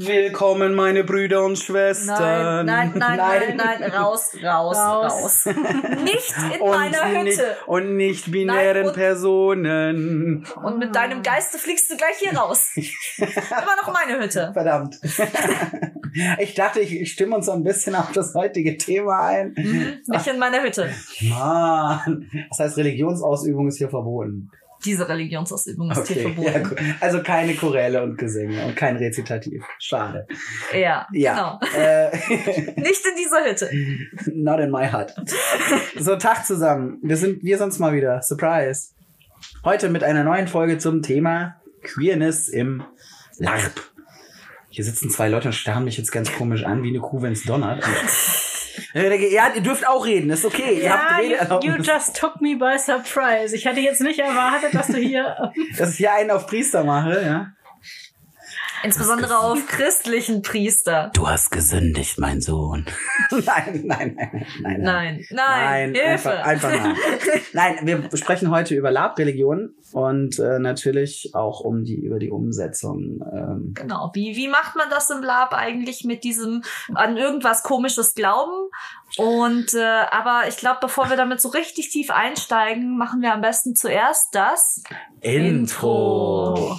Willkommen, meine Brüder und Schwestern. Nein, nein, nein, nein, nein, raus, raus, raus. Raus. Nicht in meiner Hütte. Und nicht binären Nein, Personen. Und mit deinem Geiste fliegst du gleich hier raus. Immer noch meine Hütte. Verdammt. Ich dachte, ich, ich stimme uns so ein bisschen auf das heutige Thema ein. Mhm, Nicht in meiner Hütte. Mann. Das heißt, Religionsausübung ist hier verboten. Diese Religionsausübung ist hier ja, verboten. gut. Also keine Choräle und Gesänge und kein Rezitativ. Schade. Ja, Ja. genau. Äh, Nicht in dieser Hütte. not in my heart. So, Tag zusammen. Wir sind, wir sind's mal wieder. Surprise. Heute mit einer neuen Folge zum Thema Queerness im LARP. Hier sitzen zwei Leute und starren mich jetzt ganz komisch an, wie eine Kuh, wenn's donnert. Ja, ihr dürft auch reden, ist okay. Ihr Ja, habt you, you just took me by surprise. Ich hatte jetzt nicht erwartet, dass du hier. Dass ich hier einen auf Priester mache, ja. Insbesondere auf christlichen Priester. Du hast gesündigt, mein Sohn. nein, nein, nein, nein, Nein, nein, Hilfe. Einfach, einfach nein. nein, wir sprechen heute über Labreligion und äh, natürlich auch um die über die Umsetzung. Ähm, Genau. Wie, wie macht man das im Lab eigentlich mit diesem an irgendwas komisches Glauben? Und äh, aber ich glaube, bevor wir damit so richtig tief einsteigen, machen wir am besten zuerst das Intro.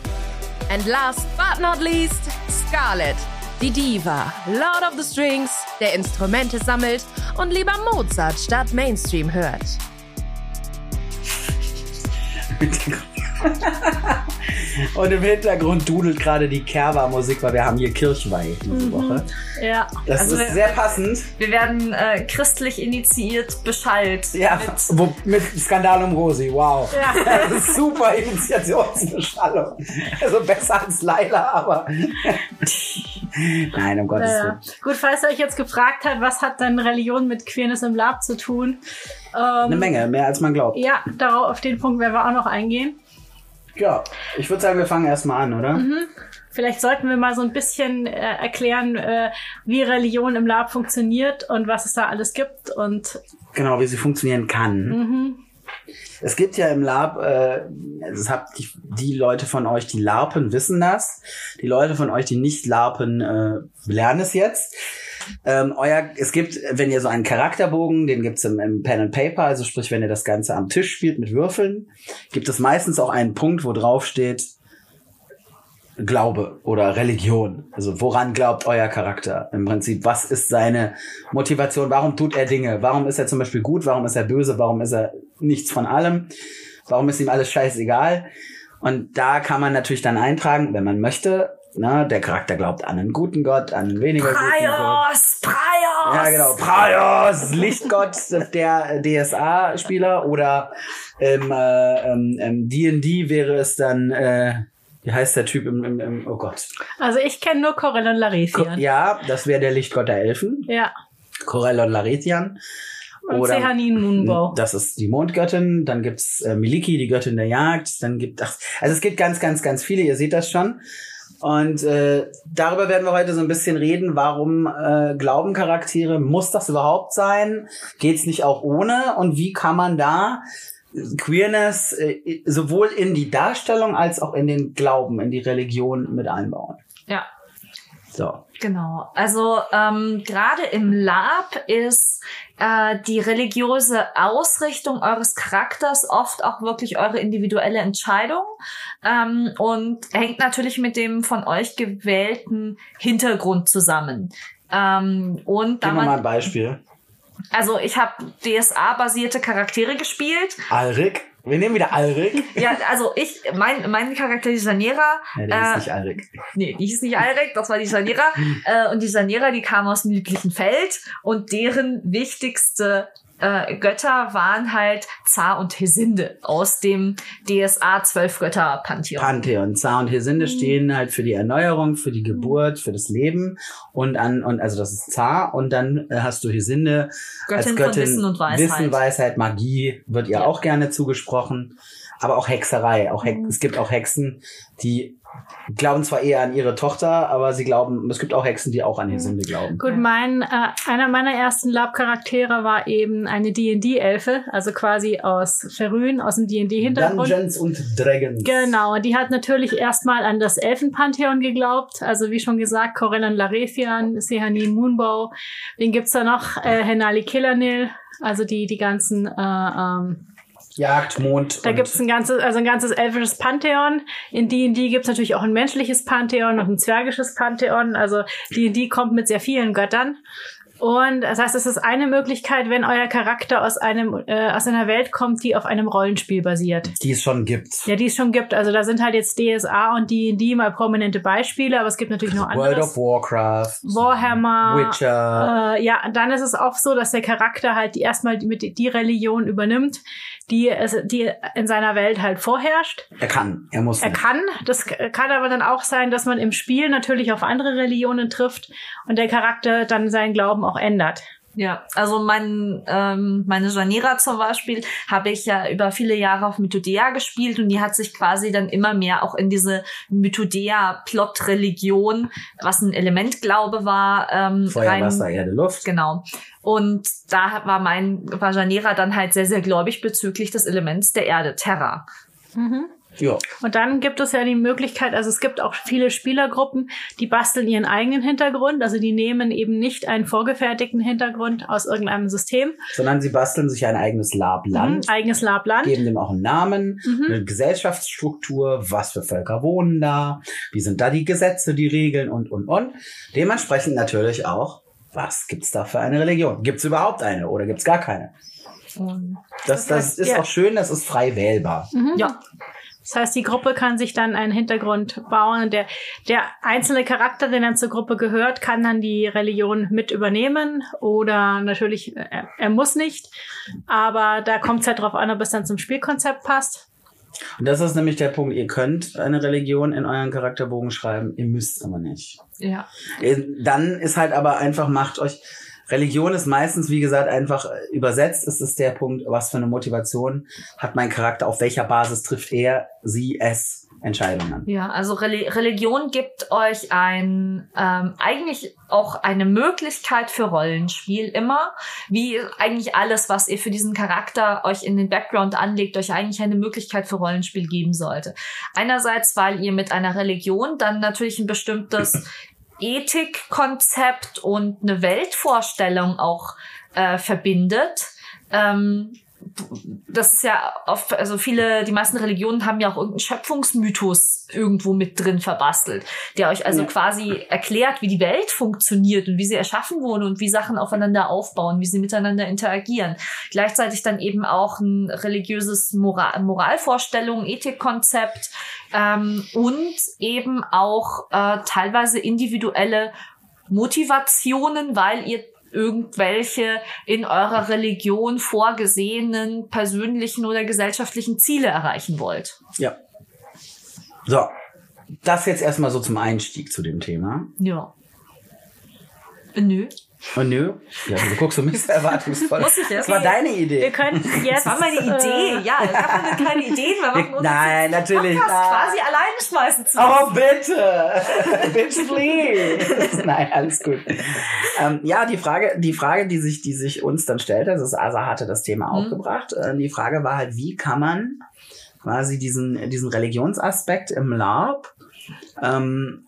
And last but not least, Scarlett, die Diva, Lord of the Strings, der Instrumente sammelt und lieber Mozart statt Mainstream hört. Und im Hintergrund dudelt gerade die Kerwa-Musik, weil wir haben hier Kirchweih diese Woche. Ja. Das Also ist wir- sehr passend. Wir werden äh, christlich initiiert beschallt. Ja, Mit, wo, mit Skandal um Rosi, wow. Ja. Das ist super Initiationsbeschallung. Also besser als Laila, aber. Nein, um Gottes Naja. Willen. Gut, falls ihr euch jetzt gefragt habt, was hat denn Religion mit Queerness im Lab zu tun? Ähm, Eine Menge, mehr als man glaubt. Ja, darauf, auf den Punkt werden wir auch noch eingehen. Ja, ich würde sagen, wir fangen erstmal an, oder? Vielleicht sollten wir mal so ein bisschen äh, erklären, äh, wie Religion im Lab funktioniert und was es da alles gibt. Und Genau, wie sie funktionieren kann. mhm, Es gibt ja im Lab, äh, das habt die, die Leute von euch, die larpen, wissen das. Die Leute von euch, die nicht larpen, äh, lernen es jetzt. Ähm, euer, es gibt, wenn ihr so einen Charakterbogen, den gibt's im, im Pen and Paper, also sprich, wenn ihr das Ganze am Tisch spielt mit Würfeln, gibt es meistens auch einen Punkt, wo drauf steht Glaube oder Religion. Also woran glaubt euer Charakter im Prinzip? Was ist seine Motivation? Warum tut er Dinge? Warum ist er zum Beispiel gut? Warum ist er böse? Warum ist er nichts von allem? Warum ist ihm alles scheißegal? Und da kann man natürlich dann eintragen, wenn man möchte, na, der Charakter glaubt an einen guten Gott, an einen weniger guten Gott. Praios, Praios! Ja, genau. Praios, Lichtgott, der DSA-Spieler oder im äh, ähm, ähm, D&D wäre es dann, äh, wie heißt der Typ im, im, im oh Gott. also ich kenne nur Ko Larethian. ja, das wäre der Lichtgott der Elfen, Ja. Corell und Larethian. Und Sehanin Moonbow. Das ist die Mondgöttin. Dann gibt's äh, Miliki, die Göttin der Jagd. Dann gibt ach, also es gibt ganz, ganz, ganz viele. Ihr seht das schon. Und äh, darüber werden wir heute so ein bisschen reden. Warum äh, glauben Charaktere? Muss das überhaupt sein? Geht's nicht auch ohne? Und wie kann man da Queerness äh, sowohl in die Darstellung als auch in den Glauben, in die Religion mit einbauen? Ja, So. Genau. Also ähm, gerade im Lab ist äh, die religiöse Ausrichtung eures Charakters oft auch wirklich eure individuelle Entscheidung ähm, und hängt natürlich mit dem von euch gewählten Hintergrund zusammen. Ähm, und da Gib mir mal ein man, Beispiel. also ich habe DSA-basierte Charaktere gespielt. Alrik. Wir nehmen wieder Alrik. Ja, also ich, mein, mein Charakter, die Sanera, Ja, der äh, ist nicht Alrik. Nee, die hieß nicht Alrek, das war die Sanera. äh, und die Sanera, die kam aus dem lieblichen Feld und deren wichtigste äh, Götter waren halt Zar und Hesinde aus dem DSA 12 Götter Pantheon. Pantheon, Zar und Hesinde Mhm. stehen halt für die Erneuerung, für die Geburt, für das Leben und an und also das ist Zar und dann äh, hast du Hesinde Göttin, als Göttin von Wissen und Weisheit. Wissen, Weisheit, Magie wird ihr Ja. auch gerne zugesprochen, aber auch Hexerei, auch Hex Mhm. es gibt auch Hexen, die glauben zwar eher an ihre Tochter, aber sie glauben, es gibt auch Hexen, die auch an Hesinde glauben. Gut, mein, äh, einer meiner ersten Lab-Charaktere war eben eine D&D-Elfe, also quasi aus Ferrün, aus dem D&D-Hintergrund. Dungeons und Dragons. Genau, die hat natürlich erstmal an das Elfenpantheon geglaubt. Also wie schon gesagt, Corellan Larethian, Sehanin Moonbow. Wen gibt's da noch? Äh, Henali Killanil, also die, die ganzen äh, ähm, Jagd, Mond. Da und- gibt's ein ganzes, also ein ganzes elfisches Pantheon. In D&D gibt's natürlich auch ein menschliches Pantheon und ein zwergisches Pantheon. Also D&D kommt mit sehr vielen Göttern. Und das heißt, es ist eine Möglichkeit, wenn euer Charakter aus einem äh, aus einer Welt kommt, die auf einem Rollenspiel basiert. die es schon gibt. Ja, die es schon gibt. Also da sind halt jetzt DSA und D&D mal prominente Beispiele, aber es gibt natürlich noch World anderes. of Warcraft, Warhammer, Witcher. äh, ja, dann ist es auch so, dass der Charakter halt erstmal die, die Religion übernimmt, die es, die in seiner Welt halt vorherrscht. er kann, er muss. Er nicht. kann, das kann aber dann auch sein, dass man im Spiel natürlich auf andere Religionen trifft und der Charakter dann seinen Glauben auch ändert. Ja, also mein, ähm, meine Janira zum Beispiel habe ich ja über viele Jahre auf Mythodea gespielt und die hat sich quasi dann immer mehr auch in diese Mythodea-Plot-Religion, was ein Elementglaube war, ähm, Feuer, rein, Wasser, Erde, Luft. Genau. Und da war mein war Janira dann halt sehr, sehr gläubig bezüglich des Elements der Erde, Terra. Ja. Und dann gibt es ja die Möglichkeit, also es gibt auch viele Spielergruppen, die basteln ihren eigenen Hintergrund, also die nehmen eben nicht einen vorgefertigten Hintergrund aus irgendeinem System, Sondern sie basteln sich ein eigenes Labland, Mhm, eigenes Labland. geben dem auch einen Namen, Mhm. eine Gesellschaftsstruktur, was für Völker wohnen da, wie sind da die Gesetze, die Regeln und, und, und. Dementsprechend natürlich auch, was gibt's da für eine Religion? Gibt's überhaupt eine oder gibt's gar keine? Und Das, das heißt, ist ja. auch schön, das ist frei wählbar. Mhm. ja, Das heißt, die Gruppe kann sich dann einen Hintergrund bauen. Der, der einzelne Charakter, der dann zur Gruppe gehört, kann dann die Religion mit übernehmen oder natürlich, er, er muss nicht. Aber da kommt es halt drauf an, ob es dann zum Spielkonzept passt. Und das ist nämlich der Punkt, ihr könnt eine Religion in euren Charakterbogen schreiben, ihr müsst aber nicht. ja. Äh, Dann ist halt aber einfach, macht euch, Religion ist meistens, wie gesagt, einfach äh, übersetzt, ist es der Punkt, was für eine Motivation hat mein Charakter, auf welcher Basis trifft er, sie, es Entscheidungen. Ja, also Reli Religion gibt euch ein ähm, eigentlich auch eine Möglichkeit für Rollenspiel immer, wie eigentlich alles, was ihr für diesen Charakter euch in den Background anlegt, euch eigentlich eine Möglichkeit für Rollenspiel geben sollte. Einerseits, weil ihr mit einer Religion dann natürlich ein bestimmtes Ethikkonzept und eine Weltvorstellung auch äh, verbindet. Ähm, das ist ja oft, also viele, die meisten Religionen haben ja auch irgendeinen Schöpfungsmythos irgendwo mit drin verbastelt, der euch also Ja. quasi erklärt, wie die Welt funktioniert und wie sie erschaffen wurde und wie Sachen aufeinander aufbauen, wie sie miteinander interagieren. Gleichzeitig dann eben auch ein religiöses Moral Moralvorstellung, Ethikkonzept ähm, und eben auch äh, teilweise individuelle Motivationen, weil ihr irgendwelche in eurer Religion vorgesehenen persönlichen oder gesellschaftlichen Ziele erreichen wollt. Ja. So. Das jetzt erstmal so zum Einstieg zu dem Thema. Ja. Nö. Und nö, ja, du guckst so ein bisschen erwartungsvoll. Muss ich Das jetzt? war deine Wir Idee. können jetzt. Das war meine Idee. Ja, ich habe keine Ideen. Wir machen uns Nein, natürlich. Podcast nein. quasi alleine schmeißen zu. Oh, bitte! Bitch, please! Nein, alles gut. Ähm, ja, die Frage, die Frage, die sich, die sich uns dann stellte, das ist, Asa hatte das Thema Mhm. aufgebracht. Äh, die Frage war halt, wie kann man quasi diesen, diesen Religionsaspekt im LARP ähm,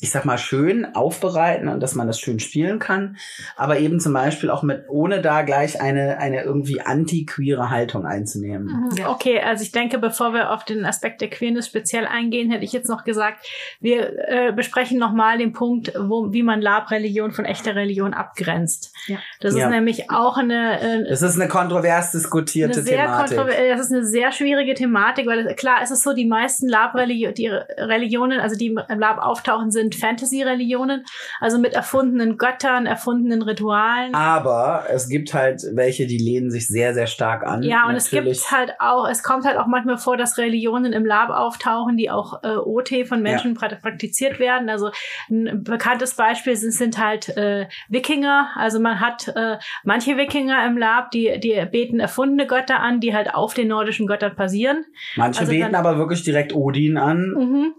ich sag mal, schön aufbereiten und dass man das schön spielen kann, aber eben zum Beispiel auch mit, ohne da gleich eine, eine irgendwie anti-queere Haltung einzunehmen. Mhm. Okay, also ich denke, bevor wir auf den Aspekt der Queerness speziell eingehen, hätte ich jetzt noch gesagt, wir äh, besprechen nochmal den Punkt, wo, wie man Lab-Religion von echter Religion abgrenzt. Ja. Das ist Ja. nämlich auch eine, äh, Es ist eine kontrovers eine diskutierte sehr Thematik. kontrover- äh, das ist eine sehr schwierige Thematik, weil es, klar, es ist so, die meisten Lab-Religionen, die Religionen, also die im Lab auftauchen, sind Fantasy-Religionen, also mit erfundenen Göttern, erfundenen Ritualen. Aber es gibt halt welche, die lehnen sich sehr, sehr stark an. Ja, und es Natürlich. gibt halt auch, es kommt halt auch manchmal vor, dass Religionen im Lab auftauchen, die auch äh, OT von Menschen pra- praktiziert werden. Also ein bekanntes Beispiel sind, sind halt äh, Wikinger. Also man hat äh, manche Wikinger im Lab, die, die beten erfundene Götter an, die halt auf den nordischen Göttern basieren. Manche also beten dann- aber wirklich direkt Odin an. Mhm.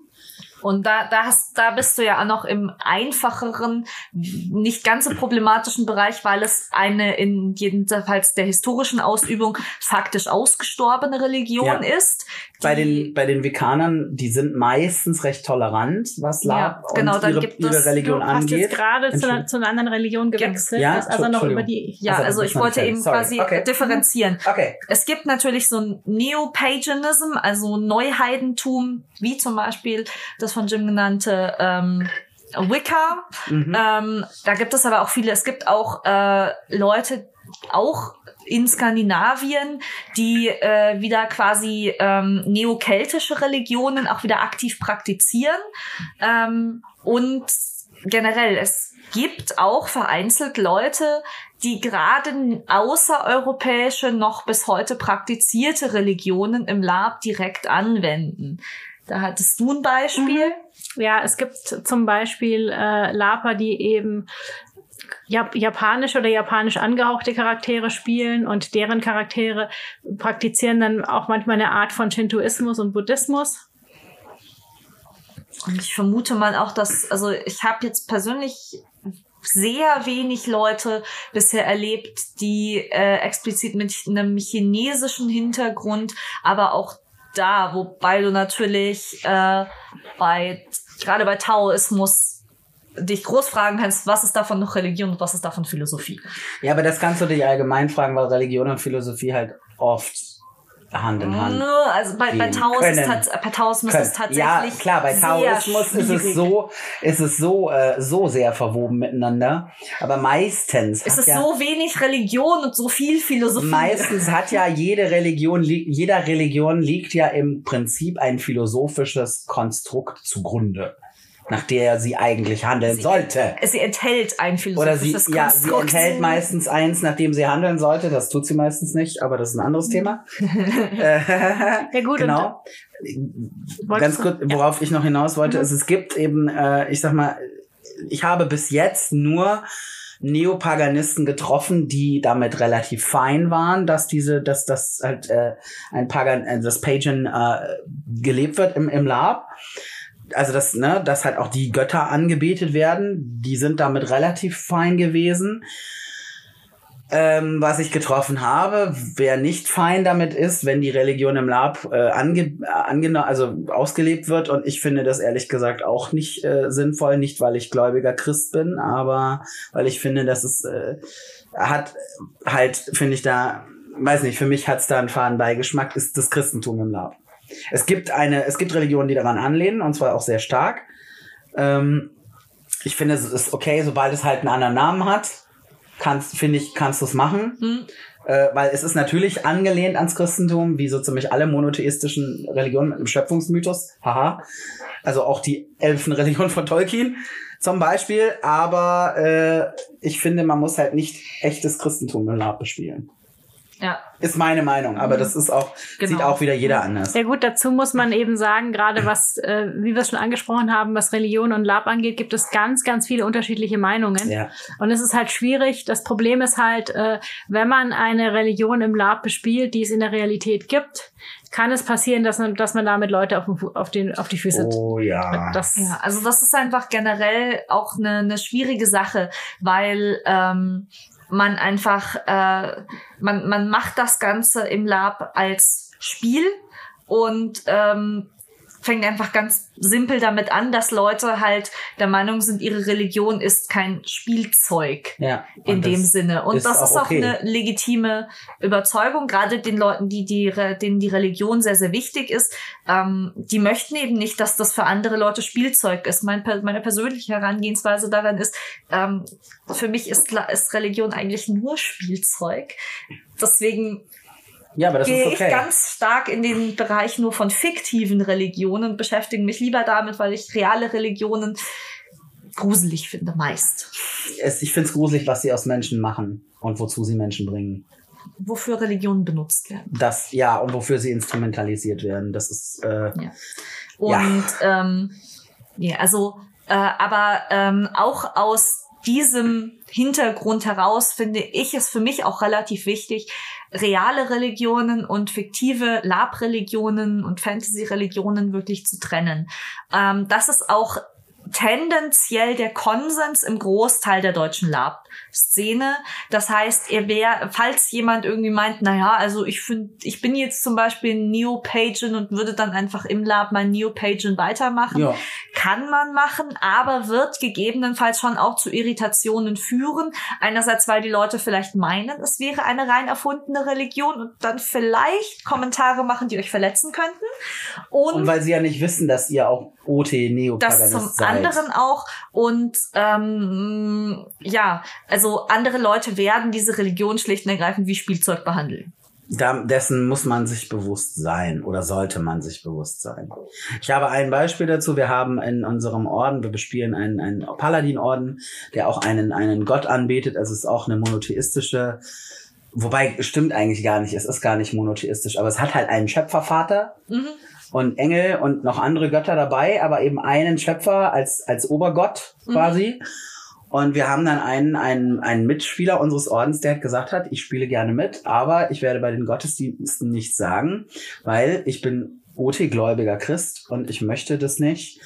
Und da, da, hast, da bist du ja auch noch im einfacheren, nicht ganz so problematischen Bereich, weil es eine in jedenfalls der historischen Ausübung faktisch ausgestorbene Religion Ja. ist. Bei den, bei den Veganern, die sind meistens recht tolerant, was Lab Ja, genau, und dann ihre, gibt ihre es- Religion Du hast angeht. jetzt gerade zu, zu einer anderen Religion gewechselt. Ja, also noch über die. ja, Also, also ich wollte eben fertig. quasi Sorry. Okay. differenzieren. Okay. Es gibt natürlich so ein Neo-Paganism, also Neuheidentum, wie zum Beispiel das von Jim genannte ähm, Wicca. Mhm. Ähm, da gibt es aber auch viele. Es gibt auch äh, Leute, auch in Skandinavien, die äh, wieder quasi ähm, neokeltische Religionen auch wieder aktiv praktizieren. Ähm, und generell, es gibt auch vereinzelt Leute, die gerade außereuropäische, noch bis heute praktizierte Religionen im Lab direkt anwenden. Da hattest du ein Beispiel. Ja, es gibt zum Beispiel äh, Laper, die eben Jap japanisch oder japanisch angehauchte Charaktere spielen und deren Charaktere praktizieren dann auch manchmal eine Art von Shintoismus und Buddhismus. Und ich vermute mal auch, dass, also ich habe jetzt persönlich sehr wenig Leute bisher erlebt, die äh, explizit mit einem chinesischen Hintergrund, aber auch da, wobei du natürlich äh, bei gerade bei Taoismus dich groß fragen kannst, was ist davon noch Religion und was ist davon Philosophie. Ja, aber das kannst du dich allgemein fragen, weil Religion und Philosophie halt oft Hand in Hand. Also bei, bei Taoismus, ist, bei Taoismus können. ist tatsächlich Ja, klar, bei Taoismus ist es so, ist es so, äh, so sehr verwoben miteinander. Aber meistens Es ist ja, so wenig Religion und so viel Philosophie. meistens hat ja jede Religion, li- jeder Religion liegt ja im Prinzip ein philosophisches Konstrukt zugrunde, nach der sie eigentlich handeln Sie- sollte. Sie enthält ein Oder sie, philosophisches ja, sie enthält meistens eins, nach dem sie handeln sollte. Das tut sie meistens nicht, aber das ist ein anderes Thema. Äh, Ja gut, genau. Ganz kurz, worauf ich noch hinaus wollte, Mhm. ist, es gibt eben, äh, ich sag mal, ich habe bis jetzt nur Neopaganisten getroffen, die damit relativ fein waren, dass diese, dass das halt äh, ein Pagan, äh, das Pagan äh, gelebt wird im, im Lab. Also das, ne, dass halt auch die Götter angebetet werden, die sind damit relativ fein gewesen. Ähm, was ich getroffen habe, wer nicht fein damit ist, wenn die Religion im Lab äh, ange, äh, angena also ausgelebt wird und ich finde das ehrlich gesagt auch nicht äh, sinnvoll, nicht weil ich gläubiger Christ bin, aber weil ich finde, dass es äh, hat halt, finde ich da, weiß nicht, für mich hat's da einen faden Beigeschmack, ist das Christentum im Lab. Es gibt eine, es gibt Religionen, die daran anlehnen und zwar auch sehr stark. Ähm, ich finde, es ist okay, sobald es halt einen anderen Namen hat, kannst, finde ich, kannst du es machen. Hm? Äh, weil es ist natürlich angelehnt ans Christentum, wie so ziemlich alle monotheistischen Religionen mit einem Schöpfungsmythos. Haha. Also auch die Elfenreligion von Tolkien zum Beispiel. Aber äh, ich finde, man muss halt nicht echtes Christentum im Lab bespielen. Ja, Ist meine Meinung, aber das ist auch, sieht Genau. auch wieder jeder anders. Sehr gut, dazu muss man eben sagen, gerade was, äh, wie wir es schon angesprochen haben, was Religion und Lab angeht, gibt es ganz, ganz viele unterschiedliche Meinungen. Ja. Und es ist halt schwierig. Das Problem ist halt, äh, wenn man eine Religion im Lab bespielt, die es in der Realität gibt, kann es passieren, dass man, dass man damit Leute auf, den auf, den, auf die Füße Oh ja. Das, ja, also das ist einfach generell auch eine, eine schwierige Sache, weil ähm, man einfach, äh, man, man macht das Ganze im Lab als Spiel und ähm, fängt einfach ganz simpel damit an, dass Leute halt der Meinung sind, ihre Religion ist kein Spielzeug Ja. in dem Sinne. Und ist das ist auch okay. eine legitime Überzeugung, gerade den Leuten, die, die denen die Religion sehr, sehr wichtig ist. Ähm, die möchten eben nicht, dass das für andere Leute Spielzeug ist. Mein, meine persönliche Herangehensweise daran ist, ähm, für mich ist, ist Religion eigentlich nur Spielzeug. Deswegen Ja, aber das gehe ist okay. ich ganz stark in den Bereich nur von fiktiven Religionen und beschäftige mich lieber damit, weil ich reale Religionen gruselig finde, meist. es, ich finde es gruselig, was sie aus Menschen machen und wozu sie Menschen bringen. Wofür Religionen benutzt werden. Das, ja, und wofür sie instrumentalisiert werden. Das ist, äh, Und ähm, ja, also, äh, aber ähm, auch aus diesem Hintergrund heraus finde ich es für mich auch relativ wichtig, reale Religionen und fiktive Lab-Religionen und Fantasy-Religionen wirklich zu trennen. Ähm, das ist auch tendenziell der Konsens im Großteil der deutschen Lab-Szene. Das heißt, ihr wär, falls jemand irgendwie meint, naja, also ich finde, ich bin jetzt zum Beispiel ein Neopagan und würde dann einfach im Lab mein Neopagan weitermachen, ja. kann man machen, aber wird gegebenenfalls schon auch zu Irritationen führen. Einerseits, weil die Leute vielleicht meinen, es wäre eine rein erfundene Religion und dann vielleicht Kommentare machen, die euch verletzen könnten. Und, Und weil sie ja nicht wissen, dass ihr auch OT Neopaganist seid. Anderen auch. Und ähm, ja, also andere Leute werden diese Religion schlicht und ergreifend wie Spielzeug behandeln. Da, dessen muss man sich bewusst sein oder sollte man sich bewusst sein. Ich habe ein Beispiel dazu. Wir haben in unserem Orden, wir bespielen einen, einen Paladin-Orden, der auch einen, einen Gott anbetet. Also es ist auch eine monotheistische, wobei stimmt eigentlich gar nicht, es ist gar nicht monotheistisch, aber es hat halt einen Schöpfervater Mhm. Und Engel und noch andere Götter dabei, aber eben einen Schöpfer als, als Obergott quasi. Und wir haben dann einen, einen, einen Mitspieler unseres Ordens, der hat gesagt hat, ich spiele gerne mit, aber ich werde bei den Gottesdiensten nichts sagen, weil ich bin OT-gläubiger Christ und ich möchte das nicht.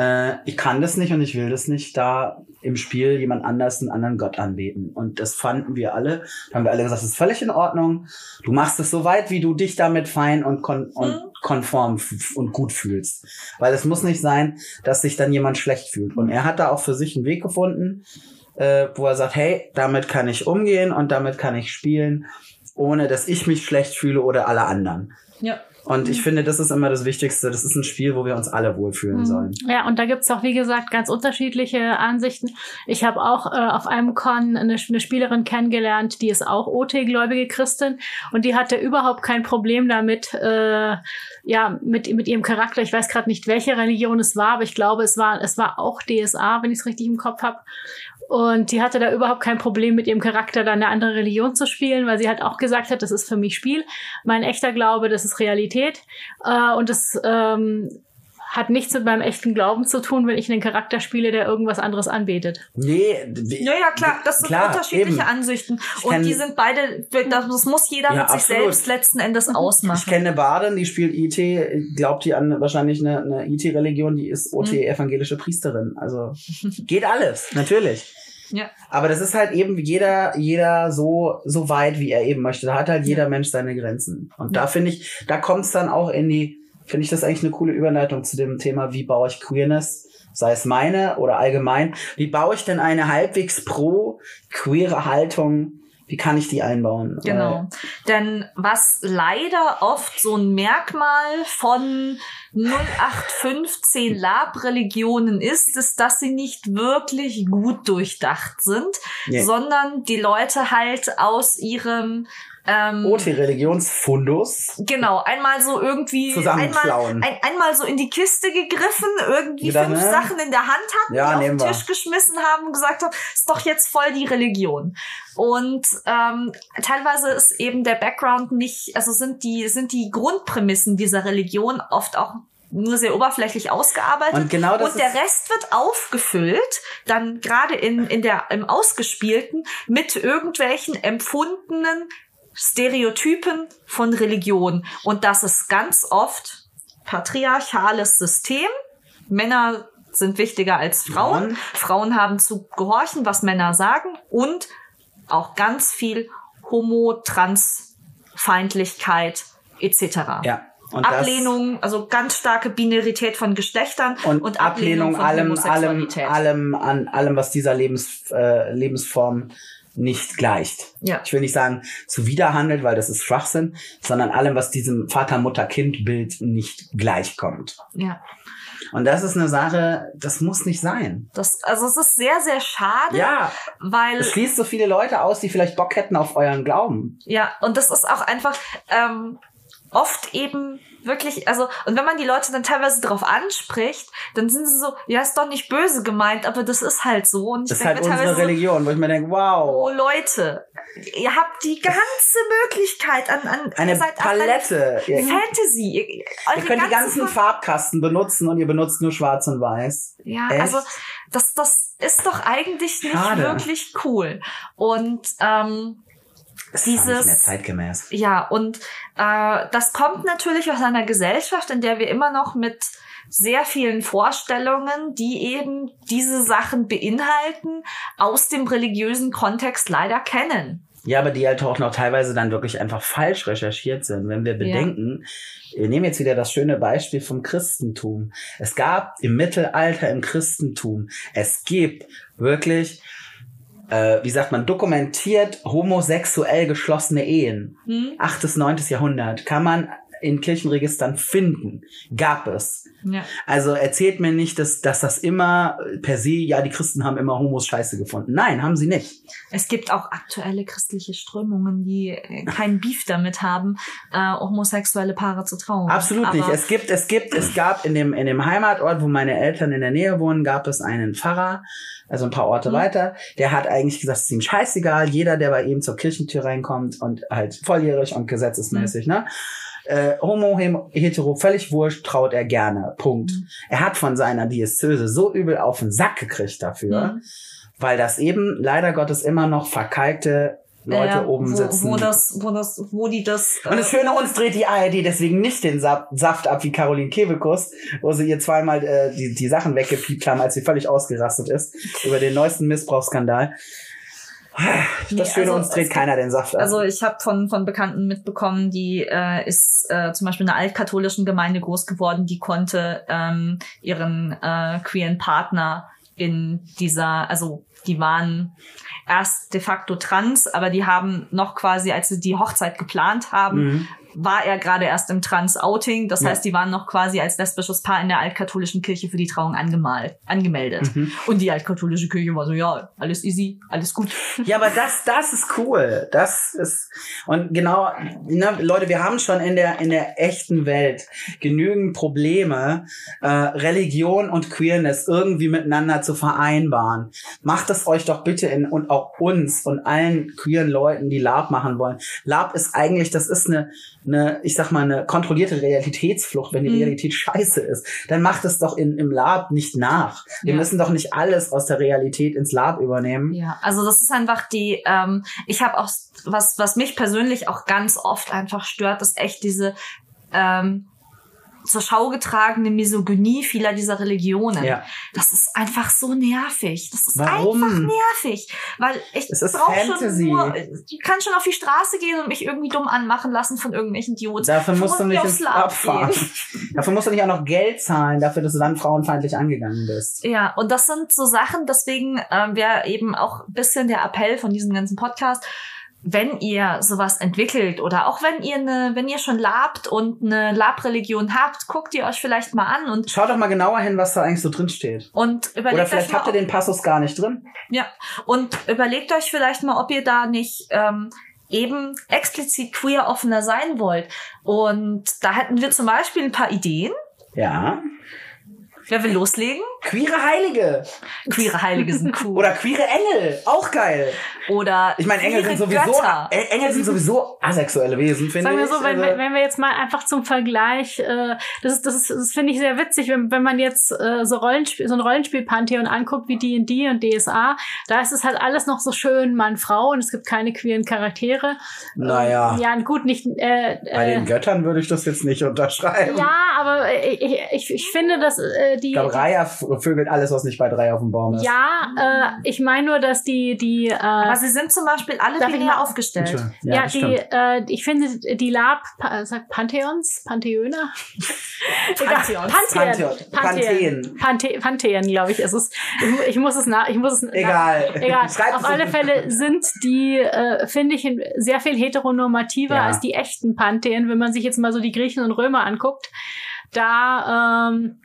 Äh, ich kann das nicht und ich will das nicht, da im Spiel jemand anders einen anderen Gott anbeten. Und das fanden wir alle. Da haben wir alle gesagt, das ist völlig in Ordnung. Du machst es so weit, wie du dich damit fein und, kon und Mhm. konform und gut fühlst. Weil es muss nicht sein, dass sich dann jemand schlecht fühlt. Und er hat da auch für sich einen Weg gefunden, äh, wo er sagt, hey, damit kann ich umgehen und damit kann ich spielen, ohne dass ich mich schlecht fühle oder alle anderen. Ja. Und ich finde, das ist immer das Wichtigste. Das ist ein Spiel, wo wir uns alle wohlfühlen Mhm. sollen. Ja, und da gibt's auch, wie gesagt, ganz unterschiedliche Ansichten. Ich habe auch äh, auf einem Con eine, eine Spielerin kennengelernt, die ist auch OT-gläubige Christin und die hatte überhaupt kein Problem damit, äh, ja, mit, mit ihrem Charakter. Ich weiß gerade nicht, welche Religion es war, aber ich glaube, es war, es war auch DSA, wenn ich es richtig im Kopf habe. Und die hatte da überhaupt kein Problem mit ihrem Charakter, da eine andere Religion zu spielen, weil sie halt auch gesagt hat, das ist für mich Spiel. Mein echter Glaube, das ist Realität. Äh, und das ähm, hat nichts mit meinem echten Glauben zu tun, wenn ich einen Charakter spiele, der irgendwas anderes anbetet. Nee, wie- Ja, ja, klar, das sind Klar, unterschiedliche eben. Ansichten. Ich Und kenn- die sind beide, das, das muss jeder Ja, mit sich absolut. selbst letzten Endes Ich ausmachen. kenne eine Bardin, die spielt IT, glaubt die an wahrscheinlich eine, eine IT-Religion, die ist OT, Mhm. evangelische Priesterin. Also geht alles, natürlich. Ja. Aber das ist halt eben jeder, jeder so, so weit, wie er eben möchte. Da hat halt jeder Mensch seine Grenzen. Und da finde ich, da kommt es dann auch in die, finde ich das eigentlich eine coole Überleitung zu dem Thema, wie baue ich Queerness, sei es meine oder allgemein. Wie baue ich denn eine halbwegs pro queere Haltung? Wie kann ich die einbauen? Genau. Denn was leider oft so ein Merkmal von 0815 Lab-Religionen ist, ist, dass sie nicht wirklich gut durchdacht sind, Nee. sondern die Leute halt aus ihrem ähm, OT-Religionsfundus. Genau, einmal so irgendwie einmal, Zusammenklauen. ein, einmal so in die Kiste gegriffen, irgendwie Gedacht, fünf ne? Sachen in der Hand hatten, Ja, die auf den wir. Tisch geschmissen haben und gesagt haben, ist doch jetzt voll die Religion. Und ähm, teilweise ist eben der Background nicht, also sind die, sind die Grundprämissen dieser Religion oft auch nur sehr oberflächlich ausgearbeitet. Und genau das und der Rest wird aufgefüllt, dann gerade in, in der, im Ausgespielten, mit irgendwelchen empfundenen Stereotypen von Religion. Und das ist ganz oft patriarchales System. Männer sind wichtiger als Frauen. Frauen. Frauen haben zu gehorchen, was Männer sagen. Und auch ganz viel Homo, Trans, Feindlichkeit etc. Ja. Und das- Ablehnung, also ganz starke Binarität von Geschlechtern und, und, Ablehnung, von allem, allem, allem, an allem, was dieser Lebens, äh, Lebensform nicht gleicht. Ja. Ich will nicht sagen, zuwiderhandelt, weil das ist Schwachsinn, sondern allem, was diesem Vater-Mutter-Kind-Bild nicht gleichkommt. Ja. Und das ist eine Sache, das muss nicht sein. Das, also es ist sehr, sehr schade, Ja, weil es schließt so viele Leute aus, die vielleicht Bock hätten auf euren Glauben. Ja, und das ist auch einfach ähm, oft eben wirklich, also, und wenn man die Leute dann teilweise darauf anspricht, dann sind sie so, ja, ist doch nicht böse gemeint, aber das ist halt so. Und ich Das ist halt unsere teilweise so, Religion, wo ich mir denke, wow, Oh Leute, ihr habt die ganze Möglichkeit an, an eine Palette. Eine Fantasy. Ihr, ihr könnt die ganze ganzen Farbkasten benutzen und ihr benutzt nur schwarz und weiß. Ja, Echt? also das, das ist doch eigentlich nicht Schade. wirklich cool. Und ähm, Das ist auch nicht mehr Dieses- zeitgemäß. Ja, und äh, das kommt natürlich aus einer Gesellschaft, in der wir immer noch mit sehr vielen Vorstellungen, die eben diese Sachen beinhalten, aus dem religiösen Kontext leider kennen. Ja, aber die halt auch noch teilweise dann wirklich einfach falsch recherchiert sind. Wenn wir bedenken, wir nehmen jetzt wieder das schöne Beispiel vom Christentum. Es gab im Mittelalter im Christentum, es gibt wirklich, äh, wie sagt man, dokumentiert homosexuell geschlossene Ehen. Hm? Achtes, neuntes Jahrhundert kann man in Kirchenregistern finden. Gab es. Ja. Also erzählt mir nicht, dass, dass das immer per se, ja, die Christen haben immer Homos scheiße gefunden. Nein, haben sie nicht. Es gibt auch aktuelle christliche Strömungen, die äh, kein Beef damit haben, äh, homosexuelle Paare zu trauen. Absolut Aber- nicht. Es gibt, es gibt, es gab in dem, in dem Heimatort, wo meine Eltern in der Nähe wohnen, gab es einen Pfarrer, also ein paar Orte Mhm. weiter, der hat eigentlich gesagt, es ist ihm scheißegal, jeder, der bei ihm zur Kirchentür reinkommt und halt volljährig und gesetzesmäßig, Mhm. ne? Äh, homo, hetero, völlig wurscht, traut er gerne. Punkt. Mhm. Er hat von seiner Diözese so übel auf den Sack gekriegt dafür, Mhm. weil das eben leider Gottes immer noch verkalkte Leute Ja, oben wo, sitzen. Wo, das, wo, das, wo die das. Und das Schöne, uns dreht die ARD deswegen nicht den Sa Saft ab wie Caroline Kebekus, wo sie ihr zweimal äh, die, die Sachen weggepiept haben, als sie völlig ausgerastet ist über den neuesten Missbrauchsskandal. Das Nee, Schöne, also uns dreht keiner den Saft. Also ich habe von, von Bekannten mitbekommen, die äh, ist äh, zum Beispiel in einer altkatholischen Gemeinde groß geworden, die konnte ähm, ihren äh, queeren Partner in dieser, also die waren erst de facto trans, aber die haben noch quasi, als sie die Hochzeit geplant haben, Mhm. War er gerade erst im Trans-Outing. Das Ja. heißt, die waren noch quasi als lesbisches Paar in der altkatholischen Kirche für die Trauung angemalt, angemeldet. Mhm. Und die altkatholische Kirche war so, ja, alles easy, alles gut. Ja, aber das, das ist cool. Das ist, und genau, ne, Leute, wir haben schon in der, in der echten Welt genügend Probleme, äh, Religion und Queerness irgendwie miteinander zu vereinbaren. Macht es euch doch bitte in, und auch uns und allen queeren Leuten, die Lab machen wollen. Lab ist eigentlich, das ist eine, eine, ich sag mal, eine kontrollierte Realitätsflucht, wenn die Mhm. Realität scheiße ist. Dann macht es doch in, im Lab nicht nach. Wir Ja. müssen doch nicht alles aus der Realität ins Lab übernehmen. Ja, also das ist einfach die, ähm, ich habe auch, was, was mich persönlich auch ganz oft einfach stört, ist echt diese ähm, zur Schau getragene Misogynie vieler dieser Religionen. Ja. Das ist einfach so nervig. Das ist Warum? einfach nervig. Weil ich Es ist brauch Fantasy. schon nur, ich kann schon auf die Straße gehen und mich irgendwie dumm anmachen lassen von irgendwelchen Idioten. Dafür musst du nicht ins Lab Lab fahren. gehen. Dafür musst du nicht auch noch Geld zahlen, dafür, dass du dann frauenfeindlich angegangen bist. Ja, und das sind so Sachen, deswegen ähm, wäre eben auch ein bisschen der Appell von diesem ganzen Podcast, wenn ihr sowas entwickelt oder auch wenn ihr eine, wenn ihr schon labt und eine Labreligion habt, guckt ihr euch vielleicht mal an und Schaut doch mal genauer hin, was da eigentlich so drin steht. und überlegt Oder euch vielleicht mal, habt ihr den Passus gar nicht drin. ja und überlegt euch vielleicht mal, ob ihr da nicht ähm, eben explizit queer offener sein wollt. Und da hätten wir zum Beispiel ein paar Ideen. Ja. Wer will loslegen? Queere Heilige. Queere Heilige sind cool. Oder queere Engel. Auch geil. Oder Ich meine, Engel sind sowieso, Götter. Engel sind sowieso asexuelle Wesen, finde Sagen wir ich. so, wenn, Also- wir- wenn wir jetzt mal einfach zum Vergleich, äh, das ist, das ist, das finde ich sehr witzig, wenn, wenn man jetzt äh, so Rollenspiel, so ein Rollenspiel-Pantheon anguckt wie D&D und DSA, da ist es halt alles noch so schön Mann-Frau und es gibt keine queeren Charaktere. Naja. Ja, gut, nicht, äh, Bei äh, den Göttern würde ich das jetzt nicht unterschreiben. ja, aber ich, ich, ich finde, dass äh, die, Ich glaube, Raya, bevögelt alles, was nicht bei drei auf dem Baum ist. Ja, äh, ich meine nur, dass die, die, äh, Aber sie sind zum Beispiel alle binär aufgestellt. Ja, das die, äh, ich finde, die Lab, sagt Pantheons, Pantheöner? Pantheons. Pantheon. Pantheon. Pantheon. Panthe Pantheon, glaube ich, ist es. Ich, ich muss es nach, ich muss es Egal. Egal. Schreibt Auf alle Fälle sind die, äh, finde ich, sehr viel heteronormativer Ja. als die echten Pantheon, wenn man sich jetzt mal so die Griechen und Römer anguckt. Da ähm,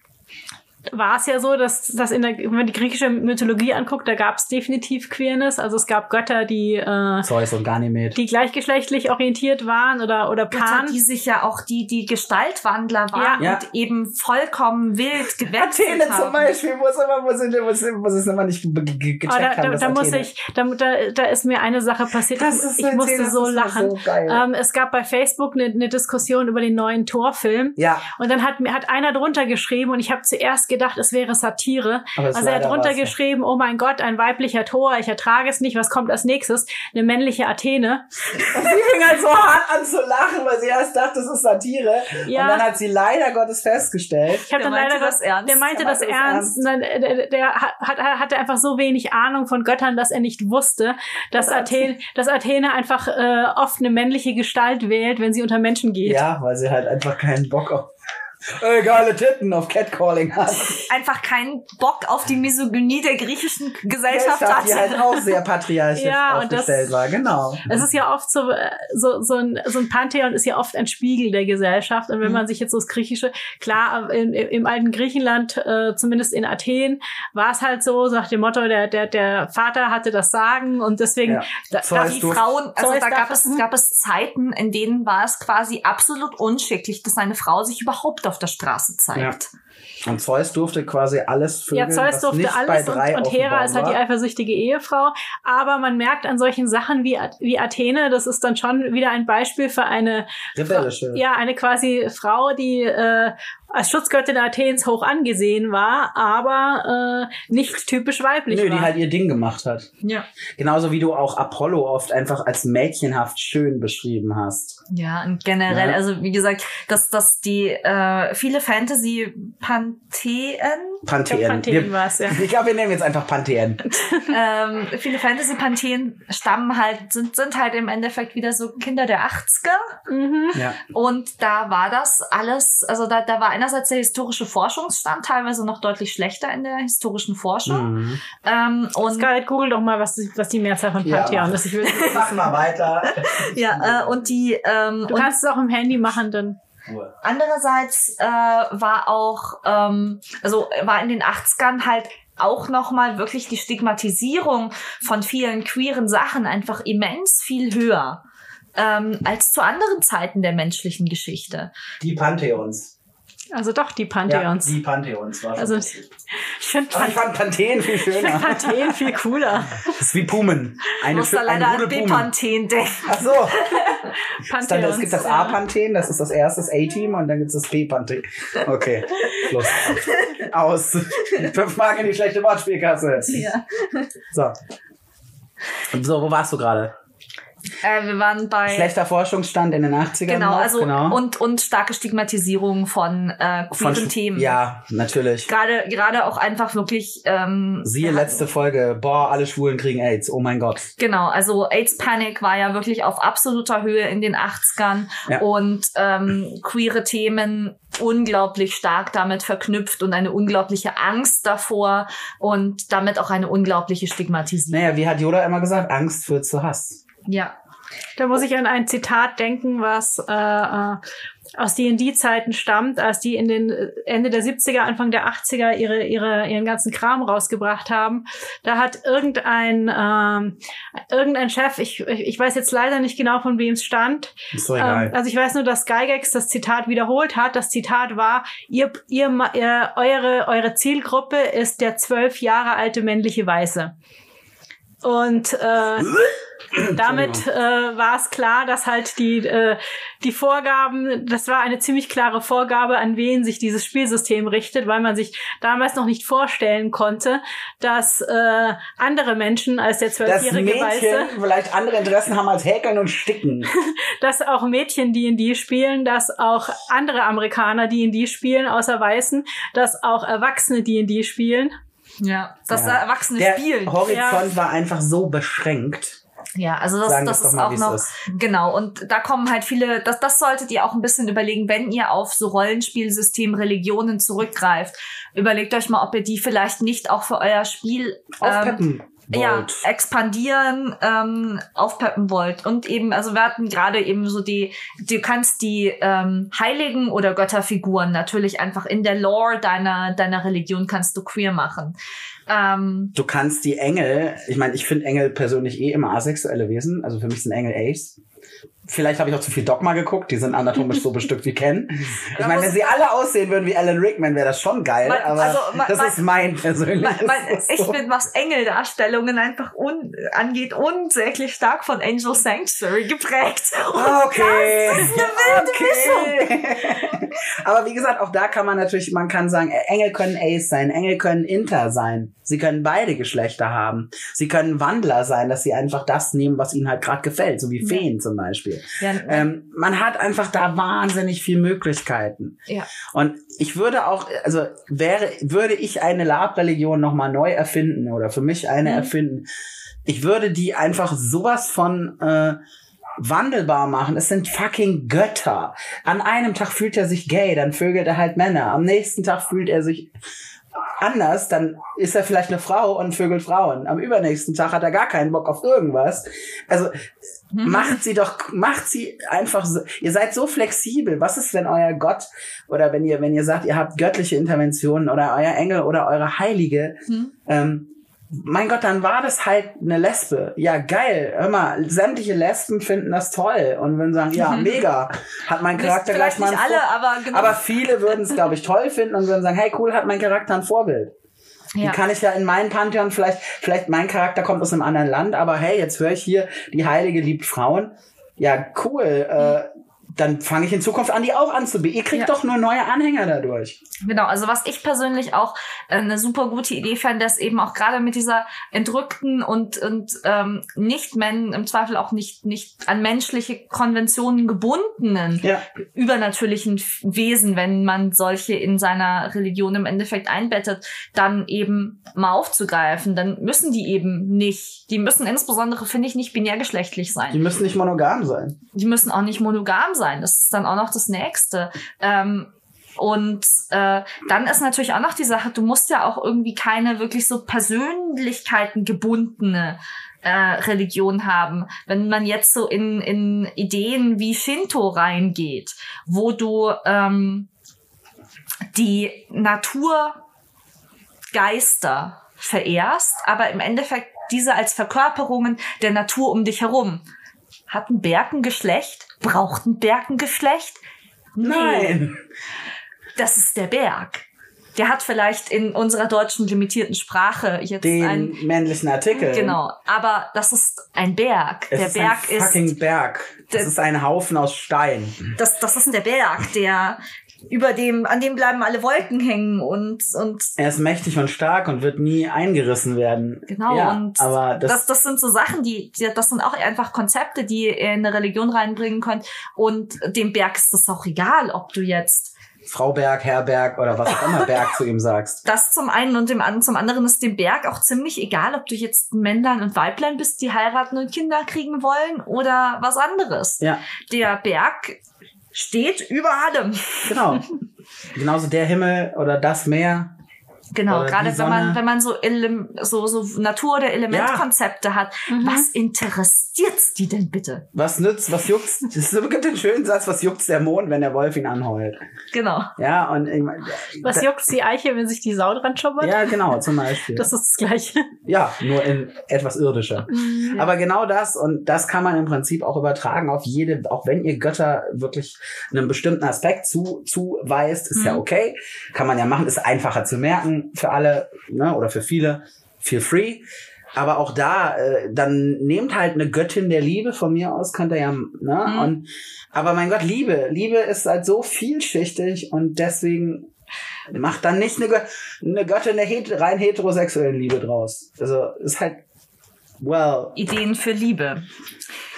war es ja so, dass, dass in der, wenn man die griechische Mythologie anguckt, da gab es definitiv Queerness. Also es gab Götter, die, äh, Zeus und Ganymed. die gleichgeschlechtlich orientiert waren oder, oder Götter, Pan. die sich ja auch die, die Gestaltwandler waren Ja. und eben vollkommen wild gewechselt Athene haben. zum Beispiel, wo es immer, wo es, wo es, immer nicht ge- ge- gecheckt Aber da, haben, da, da muss Athene- ich, da, da, da ist mir eine Sache passiert. Das ich ist ich musste das so ist lachen. so geil. ähm, es gab bei Facebook eine, eine Diskussion über den neuen Torfilm. Ja, Und dann hat mir hat einer drunter geschrieben und ich habe zuerst gedacht, es wäre Satire. Es also er hat leider drunter war's nicht. geschrieben, oh mein Gott, ein weiblicher Tor, ich ertrage es nicht, was kommt als nächstes? Eine männliche Athene. und sie fing halt so hart an zu lachen, weil sie erst dachte, das ist Satire. Ja. Und dann hat sie leider Gottes festgestellt. Ich habe Der dann meinte leider das ernst. Der meinte Der das meinte das ernst. Und dann, äh, der, der hat, hat, hatte einfach so wenig Ahnung von Göttern, dass er nicht wusste, dass Das Athene, dass Athene einfach äh, oft eine männliche Gestalt wählt, wenn sie unter Menschen geht. Ja, weil sie halt einfach keinen Bock auf äh, geile Titten auf Catcalling hat. Einfach keinen Bock auf die Misogynie der griechischen Gesellschaft Gesellschaft, die hatte. halt auch sehr patriarchisch Ja, und das- aufgestellt war, genau. Es ist ja oft so, äh, so, so, ein, so ein Pantheon ist ja oft ein Spiegel der Gesellschaft. Und wenn Mhm. man sich jetzt so das Griechische, klar, in, im alten Griechenland, äh, zumindest in Athen, war es halt so, so nach dem Motto, der, der, der Vater hatte das Sagen und deswegen Ja. da, Zeus darf die Frauen, also da gab es, gab es Zeiten, in denen war es quasi absolut unschicklich, dass eine Frau sich überhaupt auf der Straße zeigt. Und Zeus durfte quasi alles Ja, vögeln, Zeus was durfte alles und, und Hera ist halt die eifersüchtige Ehefrau. Aber man merkt an solchen Sachen wie, wie Athene, das ist dann schon wieder ein Beispiel für eine, Rebellische. ja, eine quasi Frau, die äh, als Schutzgöttin Athens hoch angesehen war, aber äh, nicht typisch weiblich Nö, war. die halt ihr Ding gemacht hat. Ja. Genauso wie du auch Apollo oft einfach als mädchenhaft schön beschrieben hast. Ja, und generell, Ja. also wie gesagt, dass, dass die äh, viele Fantasy-Pantheen, Pantheon. Ja, Pantheon Wir- war's, ja. Ich glaube, wir nehmen jetzt einfach Pantheon. ähm, viele Fantasy-Pantheen stammen halt, sind, sind halt im Endeffekt wieder so Kinder der 80er. Mhm. Ja. Und da war das alles, also da, da war einerseits der historische Forschungsstand teilweise noch deutlich schlechter in der historischen Forschung. Mhm. Ähm, und Scarlett, google doch mal, was, was die Mehrzahl von Ja, Pantheon mach. ist. Ich will, Mach mal weiter. ja, äh, und die ähm, du und kannst es auch im Handy machen, dann. Andererseits äh, war auch, ähm, also war in den 80ern halt auch nochmal wirklich die Stigmatisierung von vielen queeren Sachen einfach immens viel höher ähm, als zu anderen Zeiten der menschlichen Geschichte. Die Pantheons. Also doch die Ja, Pantheons. die Pantheons war Also, ich finde Aber ich fand Panthen viel ich schöner. Pantheon viel cooler. Das ist wie Pumen. Ich Eine, muss da Schö- leider an. Bepanthen denken. Ach so. Pantheons. Dann, es gibt das ja. A-Panthen, das ist das erste, das A-Team, und dann gibt es das B-Panthen. Okay, Schluss. Aus. Fünf Mark in die schlechte Wortspielkasse. Ja. So. So, wo warst du gerade? Äh, wir waren bei Schlechter Forschungsstand in den 80ern. genau, noch, also genau. und und starke Stigmatisierung von äh, Von queeren Sch- Themen. Ja, natürlich. Gerade gerade auch einfach wirklich ähm, Siehe ja, letzte Folge. Boah, alle Schwulen kriegen AIDS. Oh mein Gott. Genau, also AIDS Panic war ja wirklich auf absoluter Höhe in den 80ern Ja. und ähm, queere Themen unglaublich stark damit verknüpft und eine unglaubliche Angst davor und damit auch eine unglaubliche Stigmatisierung. Naja, wie hat Yoda immer gesagt? Angst führt zu Hass. Ja. Da muss ich an ein Zitat denken, was äh, äh, aus D&D-Zeiten stammt, als die in den äh, Ende der 70er, Anfang der 80er ihre, ihre, ihren ganzen Kram rausgebracht haben. Da hat irgendein, ähm, irgendein Chef, ich, ich weiß jetzt leider nicht genau, von wem es stand, Ist doch egal. ähm, also ich weiß nur, dass Gygax das Zitat wiederholt hat. Das Zitat war, ihr, ihr, ihr eure, eure Zielgruppe ist der zwölf Jahre alte männliche Weiße. Und äh, damit äh, war es klar, dass halt die, äh, die Vorgaben, das war eine ziemlich klare Vorgabe, an wen sich dieses Spielsystem richtet, weil man sich damals noch nicht vorstellen konnte, dass äh, andere Menschen als der zwölfjährige Weiße, vielleicht andere Interessen haben als Häkeln und Sticken. dass auch Mädchen D&D spielen, dass auch andere Amerikaner D&D spielen, außer Weißen, dass auch Erwachsene D&D spielen. Ja, dass Ja. Erwachsene Der spielen. Horizont war einfach so beschränkt. Ja, also das, Sagen das ist mal, auch noch, ist. genau, und da kommen halt viele, das, das solltet ihr auch ein bisschen überlegen, wenn ihr auf so Rollenspielsystem Religionen zurückgreift. Überlegt euch mal, ob ihr die vielleicht nicht auch für euer Spiel ähm, Aufpeppen ja, wollt. expandieren, ähm, aufpeppen wollt. Und eben, also wir hatten gerade eben so die, du kannst die ähm, Heiligen oder Götterfiguren natürlich einfach in der Lore deiner, deiner Religion kannst du queer machen. Ähm, Du kannst die Engel, ich meine, ich finde Engel persönlich eh immer asexuelle Wesen, also für mich sind Engel Ace. Vielleicht habe ich auch zu viel Dogma geguckt, die sind anatomisch so bestückt wie Ken. Ich meine, wenn sie alle aussehen würden wie Alan Rickman, wäre das schon geil, Mein- aber also, mein- das mein- ist mein persönliches. mein, mein, ich so. bin, was Engeldarstellungen einfach un, angeht, unsäglich stark von Angel Sanctuary geprägt. Und Okay. Das ist eine wilde okay. Aber wie gesagt, auch da kann man natürlich, man kann sagen, äh, Engel können Ace sein, Engel können Inter sein. Sie können beide Geschlechter haben. Sie können Wandler sein, dass sie einfach das nehmen, was ihnen halt gerade gefällt, so wie Ja. Feen zum Beispiel. Ja, Ähm, man hat einfach da wahnsinnig viel Möglichkeiten. ja. Und ich würde auch, also wäre, würde ich eine Lab-Religion nochmal neu erfinden oder für mich eine Mhm. erfinden, ich würde die einfach sowas von äh, wandelbar machen. Es sind fucking Götter. An einem Tag fühlt er sich gay, dann vögelt er halt Männer. Am nächsten Tag fühlt er sich anders, dann ist er vielleicht eine Frau und vögelt Frauen. Am übernächsten Tag hat er gar keinen Bock auf irgendwas. Also. Macht sie doch, macht sie einfach so. Ihr seid so flexibel. Was ist, wenn euer Gott oder wenn ihr, wenn ihr sagt, ihr habt göttliche Interventionen oder euer Engel oder eure Heilige, Hm? ähm, mein Gott, dann war das halt eine Lesbe. Ja, geil. Hör mal, sämtliche Lesben finden das toll und würden sagen, ja, mega. Hat mein Charakter gleich mal nicht ein alle, aber genau. aber viele würden es, glaube ich, toll finden und würden sagen, hey, cool, hat mein Charakter ein Vorbild. Ja. Kann ich ja in meinen Pantheon vielleicht, vielleicht mein Charakter kommt aus einem anderen Land, aber hey, jetzt höre ich hier, die Heilige liebt Frauen. Ja, cool. Äh, dann fange ich in Zukunft an, die auch anzubieten. Ihr kriegt Ja. doch nur neue Anhänger dadurch. Genau, also was ich persönlich auch äh, eine super gute Idee fand, dass eben auch gerade mit dieser entrückten und und ähm, nicht men im Zweifel auch nicht nicht an menschliche Konventionen gebundenen Ja. übernatürlichen Wesen, wenn man solche in seiner Religion im Endeffekt einbettet, dann eben mal aufzugreifen. Dann müssen die eben nicht, die müssen insbesondere finde ich nicht binärgeschlechtlich sein Die müssen nicht monogam sein. die müssen auch nicht monogam sein. Das ist dann auch noch das Nächste. Ähm, und äh, dann ist natürlich auch noch die Sache, du musst ja auch irgendwie keine wirklich so Persönlichkeiten gebundene äh, Religion haben. Wenn man jetzt so in, in Ideen wie Shinto reingeht, wo du ähm, die Naturgeister verehrst, aber im Endeffekt diese als Verkörperungen der Natur um dich herum. Hat ein Berg ein Geschlecht? Braucht ein Berg ein Geschlecht? Nein. das ist der Berg. Der hat vielleicht in unserer deutschen limitierten Sprache jetzt Den ein männlichen Artikel. Genau, aber das ist ein Berg. Es der ist Berg ein fucking ist Berg. Das Das- ist ein Haufen aus Stein. das das ist der Berg, der über dem an dem bleiben alle Wolken hängen und und Er ist mächtig und stark und wird nie eingerissen werden. Genau, ja, und aber das, das, das sind so Sachen, die, das sind auch einfach Konzepte, die ihr in eine Religion reinbringen könnt. Und dem Berg ist das auch egal, ob du jetzt Frau Berg, Herr Berg oder was auch immer Berg zu ihm sagst. das zum einen und dem anderen, zum anderen ist dem Berg auch ziemlich egal, ob du jetzt ein Männlein und Weiblein bist, die heiraten und Kinder kriegen wollen oder was anderes. Ja, Der Berg steht über allem. genau. Genauso der Himmel oder das Meer. Genau, Oder gerade wenn man, wenn man so, Ele so, so Natur- oder Elementkonzepte hat. Mhm. Was interessiert's die denn bitte? Was nützt, was juckt's? Es gibt den schönen Satz, was juckt's der Mond, wenn der Wolf ihn anheult. Genau. Ja, und ich mein, Was juckt's die Eiche, wenn sich die Sau dran schubbert? Ja, genau, zum Beispiel. Das ist das Gleiche. ja, nur in etwas irdischer. Ja. Aber genau das und das kann man im Prinzip auch übertragen auf jede, auch wenn ihr Götter wirklich einen bestimmten Aspekt zu, zuweist, ist ja Mhm. okay. Kann man ja machen, ist einfacher zu merken für alle, ne, oder für viele. Feel free. aber auch da, äh, dann nehmt halt eine Göttin der Liebe von mir aus, könnt ihr ja, ne? Mhm. Und, aber mein Gott, Liebe, Liebe ist halt so vielschichtig und deswegen macht dann nicht eine, Gö eine Göttin der het rein heterosexuellen Liebe draus. Also, ist halt, well, Ideen für Liebe.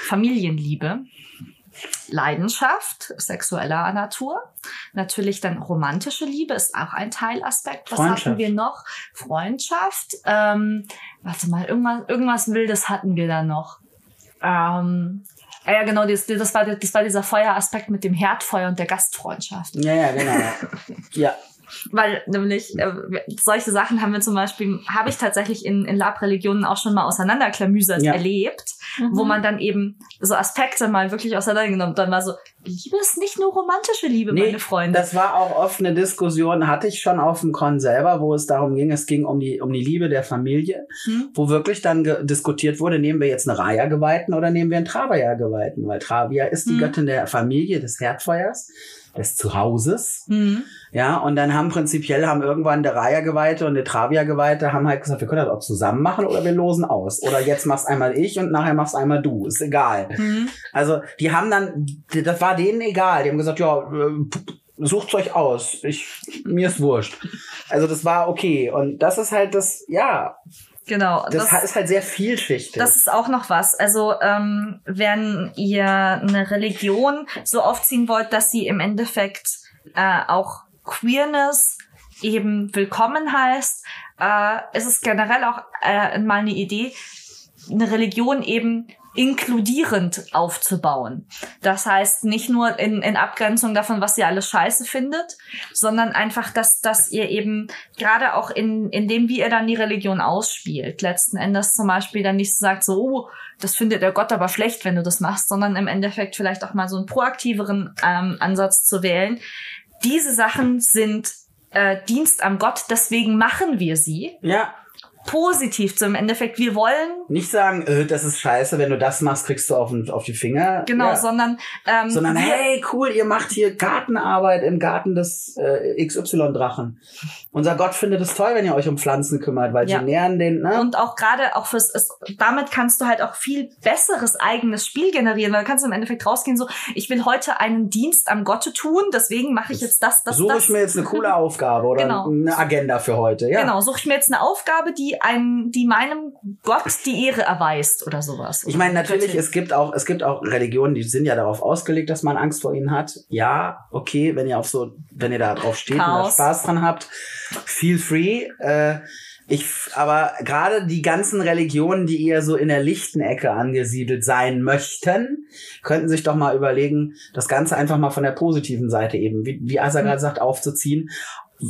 Familienliebe. Leidenschaft, sexueller Natur. Natürlich dann romantische Liebe ist auch ein Teilaspekt. Was hatten wir noch? Freundschaft. Ähm, warte mal, irgendwas, irgendwas Wildes hatten wir da noch. Ähm, ah ja, genau, das, das, war, das war dieser Feueraspekt mit dem Herdfeuer und der Gastfreundschaft. ja, ja, genau. ja, Weil nämlich äh, solche Sachen haben wir zum Beispiel, habe ich tatsächlich in, in Lab-Religionen auch schon mal auseinanderklamüsert Ja. erlebt, wo man dann eben so Aspekte mal wirklich auseinandergenommen hat. Dann war so, Liebe ist nicht nur romantische Liebe, Nee, meine Freunde. Das war auch oft eine Diskussion, hatte ich schon auf dem Con selber, wo es darum ging, es ging um die, um die Liebe der Familie, Hm? wo wirklich dann diskutiert wurde, nehmen wir jetzt eine Raya-Geweihten oder nehmen wir einen Travaya-Geweihten, weil Travia ist die Hm. Göttin der Familie, des Herdfeuers, des Zuhauses. Ja, und dann haben prinzipiell haben irgendwann der Raya-Geweihte und der Travia-Geweihte haben halt gesagt, wir können das auch zusammen machen oder wir losen aus. Oder jetzt machst einmal ich und nachher machst einmal du. Ist egal. Hm. Also die haben dann, das war denen egal. Die haben gesagt, ja, äh, sucht euch aus. Ich, mir ist wurscht. Also das war okay. Und das ist halt das, ja, Genau. das, das- ist halt sehr vielschichtig. Das ist auch noch was. Also ähm, wenn ihr eine Religion so aufziehen wollt, dass sie im Endeffekt äh, auch Queerness eben willkommen heißt, äh, ist es generell auch äh, mal eine Idee, eine Religion eben inkludierend aufzubauen. Das heißt, nicht nur in, in Abgrenzung davon, was ihr alles scheiße findet, sondern einfach, dass, dass ihr eben gerade auch in, in dem, wie ihr dann die Religion ausspielt, letzten Endes zum Beispiel dann nicht sagt, so, oh, das findet der Gott aber schlecht, wenn du das machst, sondern im Endeffekt vielleicht auch mal so einen proaktiveren ähm, Ansatz zu wählen. Diese Sachen sind äh, Dienst am Gott, deswegen machen wir sie. ja, Positiv zum Endeffekt, wir wollen nicht sagen, äh, das ist scheiße, wenn du das machst, kriegst du auf, auf die Finger. Genau, ja. sondern ähm, Sondern, hey, cool, ihr macht hier Gartenarbeit im Garten des äh, XY-Drachen. Unser Gott findet es toll, wenn ihr euch um Pflanzen kümmert, weil Ja. sie nähren den, ne? und auch gerade auch fürs es, damit kannst du halt auch viel besseres eigenes Spiel generieren, weil du kannst im Endeffekt rausgehen so, ich will heute einen Dienst am Gotte tun, deswegen mache ich jetzt das, das, Suche das. ich mir jetzt eine coole Aufgabe oder Genau. eine Agenda für heute, ja. Genau, suche ich mir jetzt eine Aufgabe, die einem, die meinem Gott die Ehre erweist oder sowas. Ich meine, natürlich, es gibt auch, es gibt auch Religionen, die sind ja darauf ausgelegt, dass man Angst vor ihnen hat. Ja, okay, wenn ihr auf so, wenn ihr da drauf steht und da Chaos. Spaß dran habt, feel free. Äh, ich, aber gerade die ganzen Religionen, die eher so in der lichten Ecke angesiedelt sein möchten, könnten sich doch mal überlegen, das Ganze einfach mal von der positiven Seite eben, wie, wie Asa gerade sagt, aufzuziehen.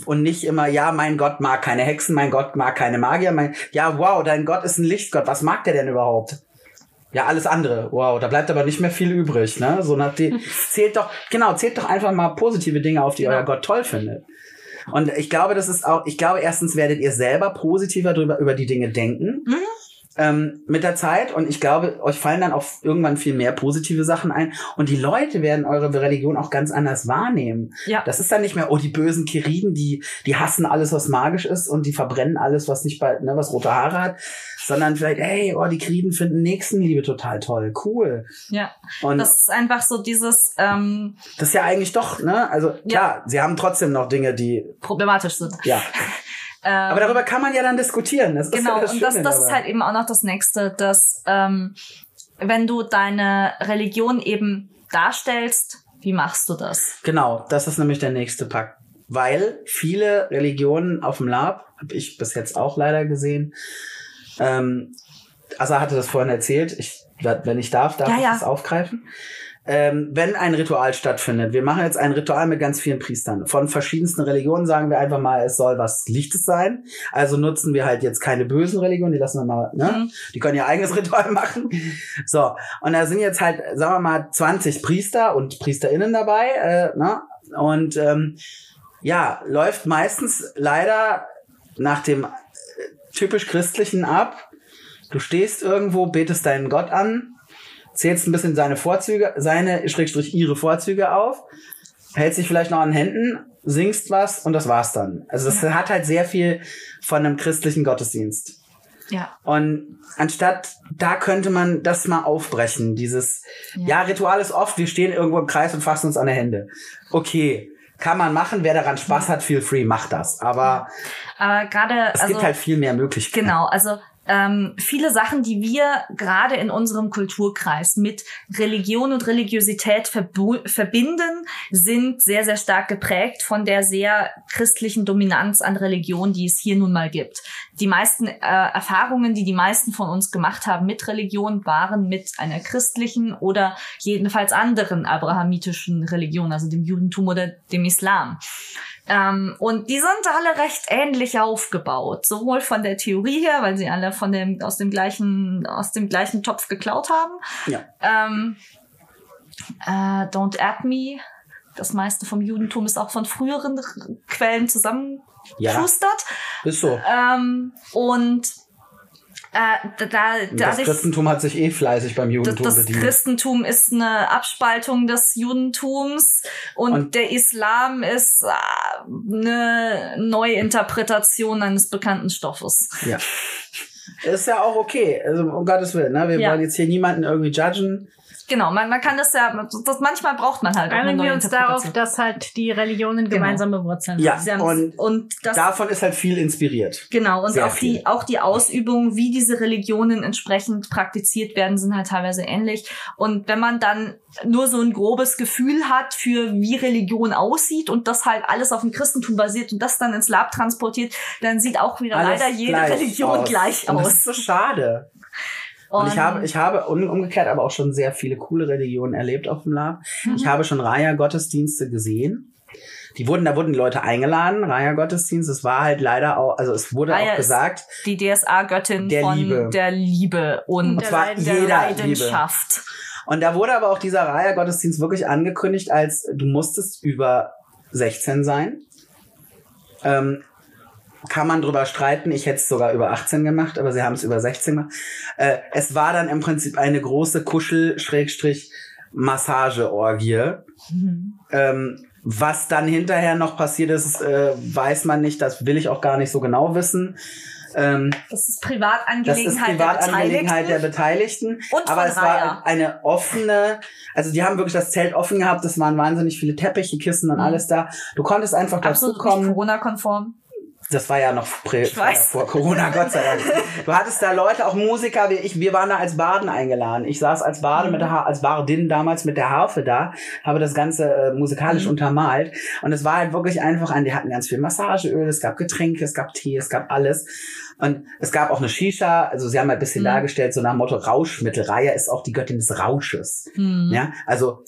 Und nicht immer, ja, mein Gott mag keine Hexen, mein Gott mag keine Magier, mein, ja, wow, dein Gott ist ein Lichtgott, was mag der denn überhaupt? Ja, alles andere. Wow, da bleibt aber nicht mehr viel übrig, ne? So nach die, zählt doch, genau, zählt doch einfach mal positive Dinge auf, die Genau. euer Gott toll findet. Und ich glaube, das ist auch, ich glaube, erstens werdet ihr selber positiver drüber, über die Dinge denken. Mhm. Ähm, mit der Zeit und ich glaube, euch fallen dann auch irgendwann viel mehr positive Sachen ein und die Leute werden eure Religion auch ganz anders wahrnehmen. ja. Das ist dann nicht mehr, oh, die bösen Kiriden, die, die hassen alles, was magisch ist und die verbrennen alles, was nicht bald, ne, was rote Haare hat, sondern vielleicht, hey, oh, die Kiriden finden Nächstenliebe total toll, cool. ja. Und Das ist einfach so dieses ähm, das ist ja eigentlich doch, ne, also klar, sie haben trotzdem noch Dinge, die, problematisch sind. ja. Ähm, Aber darüber kann man ja dann diskutieren. Das ist Genau, ja das und das, das ist halt eben auch noch das Nächste, dass ähm, wenn du deine Religion eben darstellst, wie machst du das? Genau, das ist nämlich der nächste Pakt. Weil viele Religionen auf dem Lab, habe ich bis jetzt auch leider gesehen, ähm, Asa hatte das vorhin erzählt, ich, wenn ich darf, darf Ja, ich ja. das aufgreifen. Ähm, wenn ein Ritual stattfindet, wir machen jetzt ein Ritual mit ganz vielen Priestern. Von verschiedensten Religionen sagen wir einfach mal, es soll was Lichtes sein. Also nutzen wir halt jetzt keine bösen Religionen, die lassen wir mal, ne? Mhm. Die können ihr eigenes Ritual machen. So, und da sind jetzt halt, sagen wir mal, 20 Priester und PriesterInnen dabei, äh, ne? Und ähm, ja, läuft meistens leider nach dem äh, typisch christlichen ab. Du stehst irgendwo, betest deinen Gott an, zählst ein bisschen seine Vorzüge, seine, schrägstrich ihre Vorzüge auf, hältst dich vielleicht noch an den Händen, singst was und das war's dann. Also das hat halt sehr viel von einem christlichen Gottesdienst. Ja. Und anstatt, da könnte man das mal aufbrechen. Dieses, ja. Ritual ist oft, wir stehen irgendwo im Kreis und fassen uns an die Hände. Okay. Kann man machen, wer daran Spaß hat, feel free, macht das. Aber, Aber gerade, es also, gibt halt viel mehr Möglichkeiten. Genau, also ähm, viele Sachen, die wir gerade in unserem Kulturkreis mit Religion und Religiosität verbinden, sind sehr, sehr stark geprägt von der sehr christlichen Dominanz an Religion, die es hier nun mal gibt. Die meisten äh, Erfahrungen, die die meisten von uns gemacht haben mit Religion, waren mit einer christlichen oder jedenfalls anderen abrahamitischen Religion, also dem Judentum oder dem Islam. Ähm, und die sind alle recht ähnlich aufgebaut, sowohl von der Theorie her, weil sie alle von dem aus dem gleichen aus dem gleichen Topf geklaut haben. Ja. Ähm, äh, Don't at me. Das meiste vom Judentum ist auch von früheren Quellen zusammengeschustert. Ja, ist so. Ähm, und äh, da, das Christentum hat sich eh fleißig beim Judentum das, das bedient. Das Christentum ist eine Abspaltung des Judentums und, und der Islam ist äh, eine Neuinterpretation eines bekannten Stoffes. Ja. Ist ja auch okay, also um Gottes Willen. Ne? Wir ja. wollen jetzt hier niemanden irgendwie judgen. Genau, man, man kann das ja, das, manchmal braucht man halt Einigen wir uns darauf, dass halt die Religionen genau. gemeinsame Wurzeln ja, haben. Und, und das, davon ist halt viel inspiriert. Genau, und auch die, auch die Ausübung, wie diese Religionen entsprechend praktiziert werden, sind halt teilweise ähnlich. Und wenn man dann nur so ein grobes Gefühl hat für wie Religion aussieht und das halt alles auf dem Christentum basiert und das dann ins Lab transportiert, dann sieht auch wieder alles leider jede Religion aus. gleich und aus. Das ist so schade. Und, und ich habe, ich habe umgekehrt aber auch schon sehr viele coole Religionen erlebt auf dem Lab. Mhm. Ich habe schon Raya-Gottesdienste gesehen. Die wurden, da wurden die Leute eingeladen, Raya-Gottesdienst. Es war halt leider auch, also es wurde Raya auch gesagt. die DSA-Göttin von Liebe. der Liebe und, und zwar der jeder Leidenschaft. Liebe. Und da wurde aber auch dieser Raya-Gottesdienst wirklich angekündigt, als du musstest über 16 sein. Ähm, kann man drüber streiten. Ich hätte es sogar über 18 gemacht, aber sie haben es über 16 gemacht. Äh, es war dann im Prinzip eine große Kuschel-Massageorgie. Mhm. Ähm, was dann hinterher noch passiert ist, äh, weiß man nicht. Das will ich auch gar nicht so genau wissen. Ähm, das ist Privatangelegenheit, das ist Privatangelegenheit der Beteiligten. Und aber es war eine offene, also die haben wirklich das Zelt offen gehabt. Es waren wahnsinnig viele Teppiche, Kissen und mhm. alles da. Du konntest einfach dazu kommen. Corona-konform. Das war ja noch prä, vor Corona, Gott sei Dank. Du hattest da Leute, auch Musiker wie ich, wir waren da als Baden eingeladen. Ich saß als Bade mhm. mit der ha als Bardin damals mit der Harfe da, habe das Ganze äh, musikalisch mhm. untermalt. Und es war halt wirklich einfach ein, die hatten ganz viel Massageöl, es gab Getränke, es gab Tee, es gab alles. Und es gab auch eine Shisha, also sie haben ein bisschen mhm. dargestellt, so nach dem Motto Rauschmittel. Raya ist auch die Göttin des Rausches. Mhm. Ja, also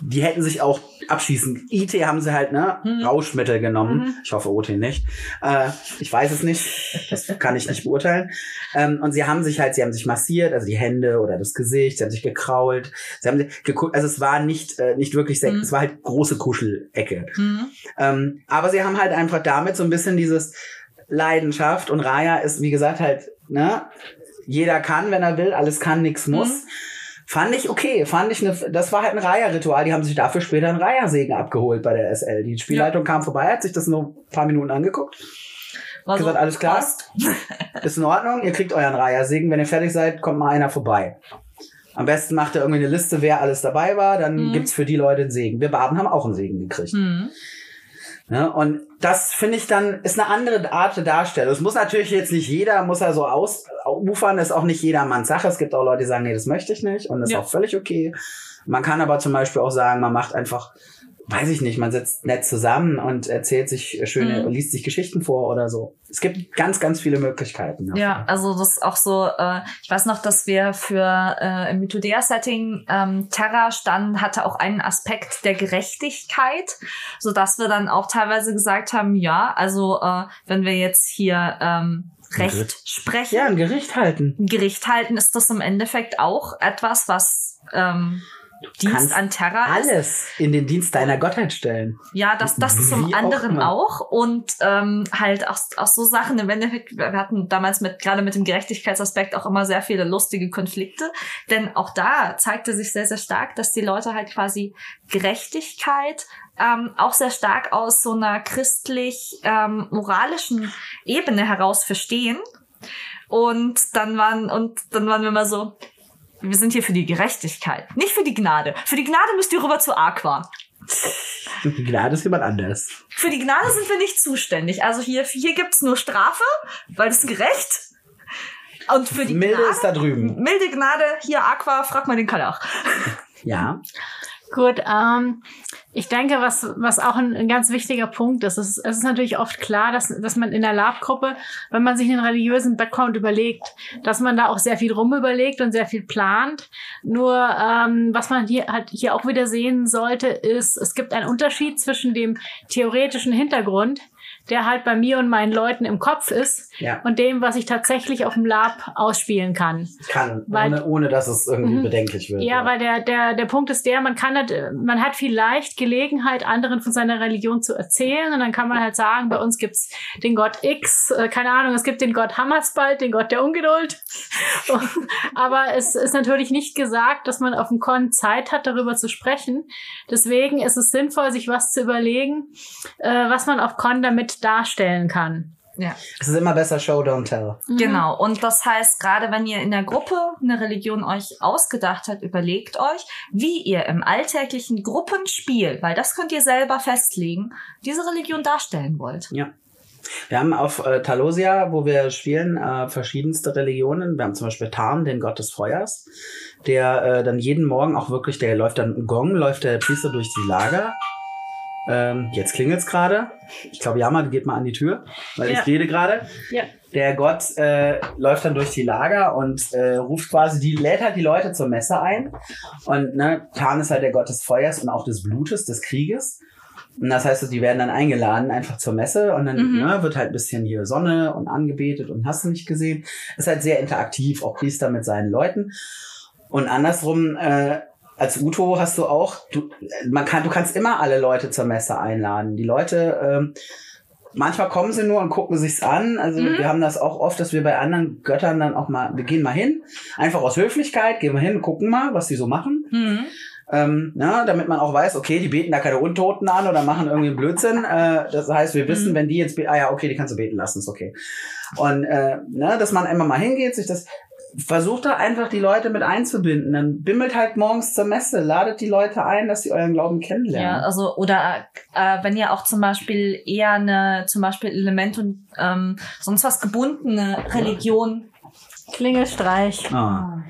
die hätten sich auch abschießen. IT haben sie halt, ne, mhm. Rauschmittel genommen. Mhm. Ich hoffe OT nicht. Äh, ich weiß es nicht. Das kann ich nicht beurteilen. Ähm, und sie haben sich halt, sie haben sich massiert, also die Hände oder das Gesicht, sie haben sich gekrault, sie haben sich geguckt, also es war nicht, äh, nicht wirklich Sex, mhm. es war halt große Kuschelecke. Mhm. Ähm, aber sie haben halt einfach damit so ein bisschen dieses Leidenschaft und Raya ist, wie gesagt, halt, ne, jeder kann, wenn er will, alles kann, nichts muss. Mhm. Fand ich okay, fand ich eine, das war halt ein Reiher-Ritual. Die haben sich dafür später einen Reihersegen abgeholt bei der SL. Die Spielleitung ja. kam vorbei, hat sich das nur ein paar Minuten angeguckt. War gesagt, so, alles klar, passt. ist in Ordnung, ihr kriegt euren Reihersegen. Wenn ihr fertig seid, kommt mal einer vorbei. Am besten macht ihr irgendwie eine Liste, wer alles dabei war, dann Mhm. gibt's für die Leute einen Segen. Wir Baden haben auch einen Segen gekriegt. Mhm. Ne? Und das finde ich dann, ist eine andere Art der Darstellung. Es muss natürlich jetzt nicht jeder, muss er so ausufern, ist auch nicht jedermanns Sache. Es gibt auch Leute, die sagen, nee, das möchte ich nicht und das Ja. ist auch völlig okay. Man kann aber zum Beispiel auch sagen, man macht einfach, weiß ich nicht, man sitzt nett zusammen und erzählt sich schöne, Mhm. liest sich Geschichten vor oder so. Es gibt ganz, ganz viele Möglichkeiten. dafür. Ja, also das ist auch so, äh, ich weiß noch, dass wir für äh, im Mythodea-Setting ähm, Terra stand, hatte auch einen Aspekt der Gerechtigkeit, so dass wir dann auch teilweise gesagt haben, ja, also äh, wenn wir jetzt hier ähm, Recht sprechen, Ja, ein Gericht halten. ein Gericht halten, ist das im Endeffekt auch etwas, was ähm, Dienst an Terra ist. Alles in den Dienst deiner Gottheit stellen. Ja, das, das zum Wie auch anderen immer. auch. Und ähm, halt auch, auch so Sachen im Endeffekt, wir hatten damals mit gerade mit dem Gerechtigkeitsaspekt auch immer sehr viele lustige Konflikte. Denn auch da zeigte sich sehr, sehr stark, dass die Leute halt quasi Gerechtigkeit ähm, auch sehr stark aus so einer christlich ähm, moralischen Ebene heraus verstehen. Und dann waren, und dann waren wir mal so, wir sind hier für die Gerechtigkeit, nicht für die Gnade. Für die Gnade müsst ihr rüber zu Aqua. Die Gnade ist jemand anders. Für die Gnade sind wir nicht zuständig. Also hier, hier gibt's nur Strafe, weil das ist gerecht. Und für die Milde Gnade, ist da drüben. milde Gnade, hier Aqua, frag mal den Kalach. Ja. Gut, ähm, ich denke, was, was auch ein, ein ganz wichtiger Punkt ist, ist, es ist natürlich oft klar, dass, dass man in der Lab-Gruppe, wenn man sich einen religiösen Background überlegt, dass man da auch sehr viel rumüberlegt und sehr viel plant. Nur ähm, was man hier halt hier auch wieder sehen sollte, ist, es gibt einen Unterschied zwischen dem theoretischen Hintergrund, der halt bei mir und meinen Leuten im Kopf ist, Ja. und dem, was ich tatsächlich auf dem Lab ausspielen kann. Kann, Weil- ohne, ohne dass es irgendwie Mhm. bedenklich wird. Ja, weil der, der, der Punkt ist der, man kann halt, man hat vielleicht Gelegenheit, anderen von seiner Religion zu erzählen und dann kann man halt sagen, bei uns gibt's den Gott X, äh, keine Ahnung, es gibt den Gott Hammersbald, den Gott der Ungeduld. Aber es ist natürlich nicht gesagt, dass man auf dem Con Zeit hat, darüber zu sprechen. Deswegen ist es sinnvoll, sich was zu überlegen, äh, was man auf Con damit darstellen kann. Ja. Es ist immer besser Show, don't tell. Genau. Und das heißt, gerade wenn ihr in der Gruppe eine Religion euch ausgedacht habt, überlegt euch, wie ihr im alltäglichen Gruppenspiel, weil das könnt ihr selber festlegen, diese Religion darstellen wollt. Ja. Wir haben auf äh, Talosia, wo wir spielen, äh, verschiedenste Religionen. Wir haben zum Beispiel Tarn, den Gott des Feuers, der äh, dann jeden Morgen auch wirklich, der läuft dann im Gong, läuft der Priester durch die Lager. Ähm, jetzt klingelt's gerade. Ich glaube, du geht mal an die Tür, weil Ja. ich rede gerade. Ja. Der Gott äh, läuft dann durch die Lager und äh, ruft quasi die, lädt halt die Leute zur Messe ein. Und ne, Tarn ist halt der Gott des Feuers und auch des Blutes, des Krieges. Und das heißt, die werden dann eingeladen einfach zur Messe und dann Mhm. ne, wird halt ein bisschen hier Sonne und angebetet und hast du nicht gesehen. Ist halt sehr interaktiv, auch Priester mit seinen Leuten. Und andersrum, äh, als Uto hast du auch, du, man kann, du kannst immer alle Leute zur Messe einladen. Die Leute, ähm, manchmal kommen sie nur und gucken sich's an. Also Mhm. wir haben das auch oft, dass wir bei anderen Göttern dann auch mal, wir gehen mal hin, einfach aus Höflichkeit, gehen wir hin, gucken mal, was die so machen. Mhm. Ähm, na, damit man auch weiß, okay, die beten da keine Untoten an oder machen irgendwie einen Blödsinn. Äh, das heißt, wir wissen, Mhm. wenn die jetzt, ah ja, okay, die kannst du beten lassen, ist okay. Und äh, ne, dass man immer mal hingeht, sich das versucht da einfach die Leute mit einzubinden. Dann bimmelt halt morgens zur Messe, ladet die Leute ein, dass sie euren Glauben Ja, kennenlernen. also oder äh, wenn ihr auch zum Beispiel eher eine zum Beispiel Element und ähm, sonst was gebundene Religion Klingelstreich. Ah.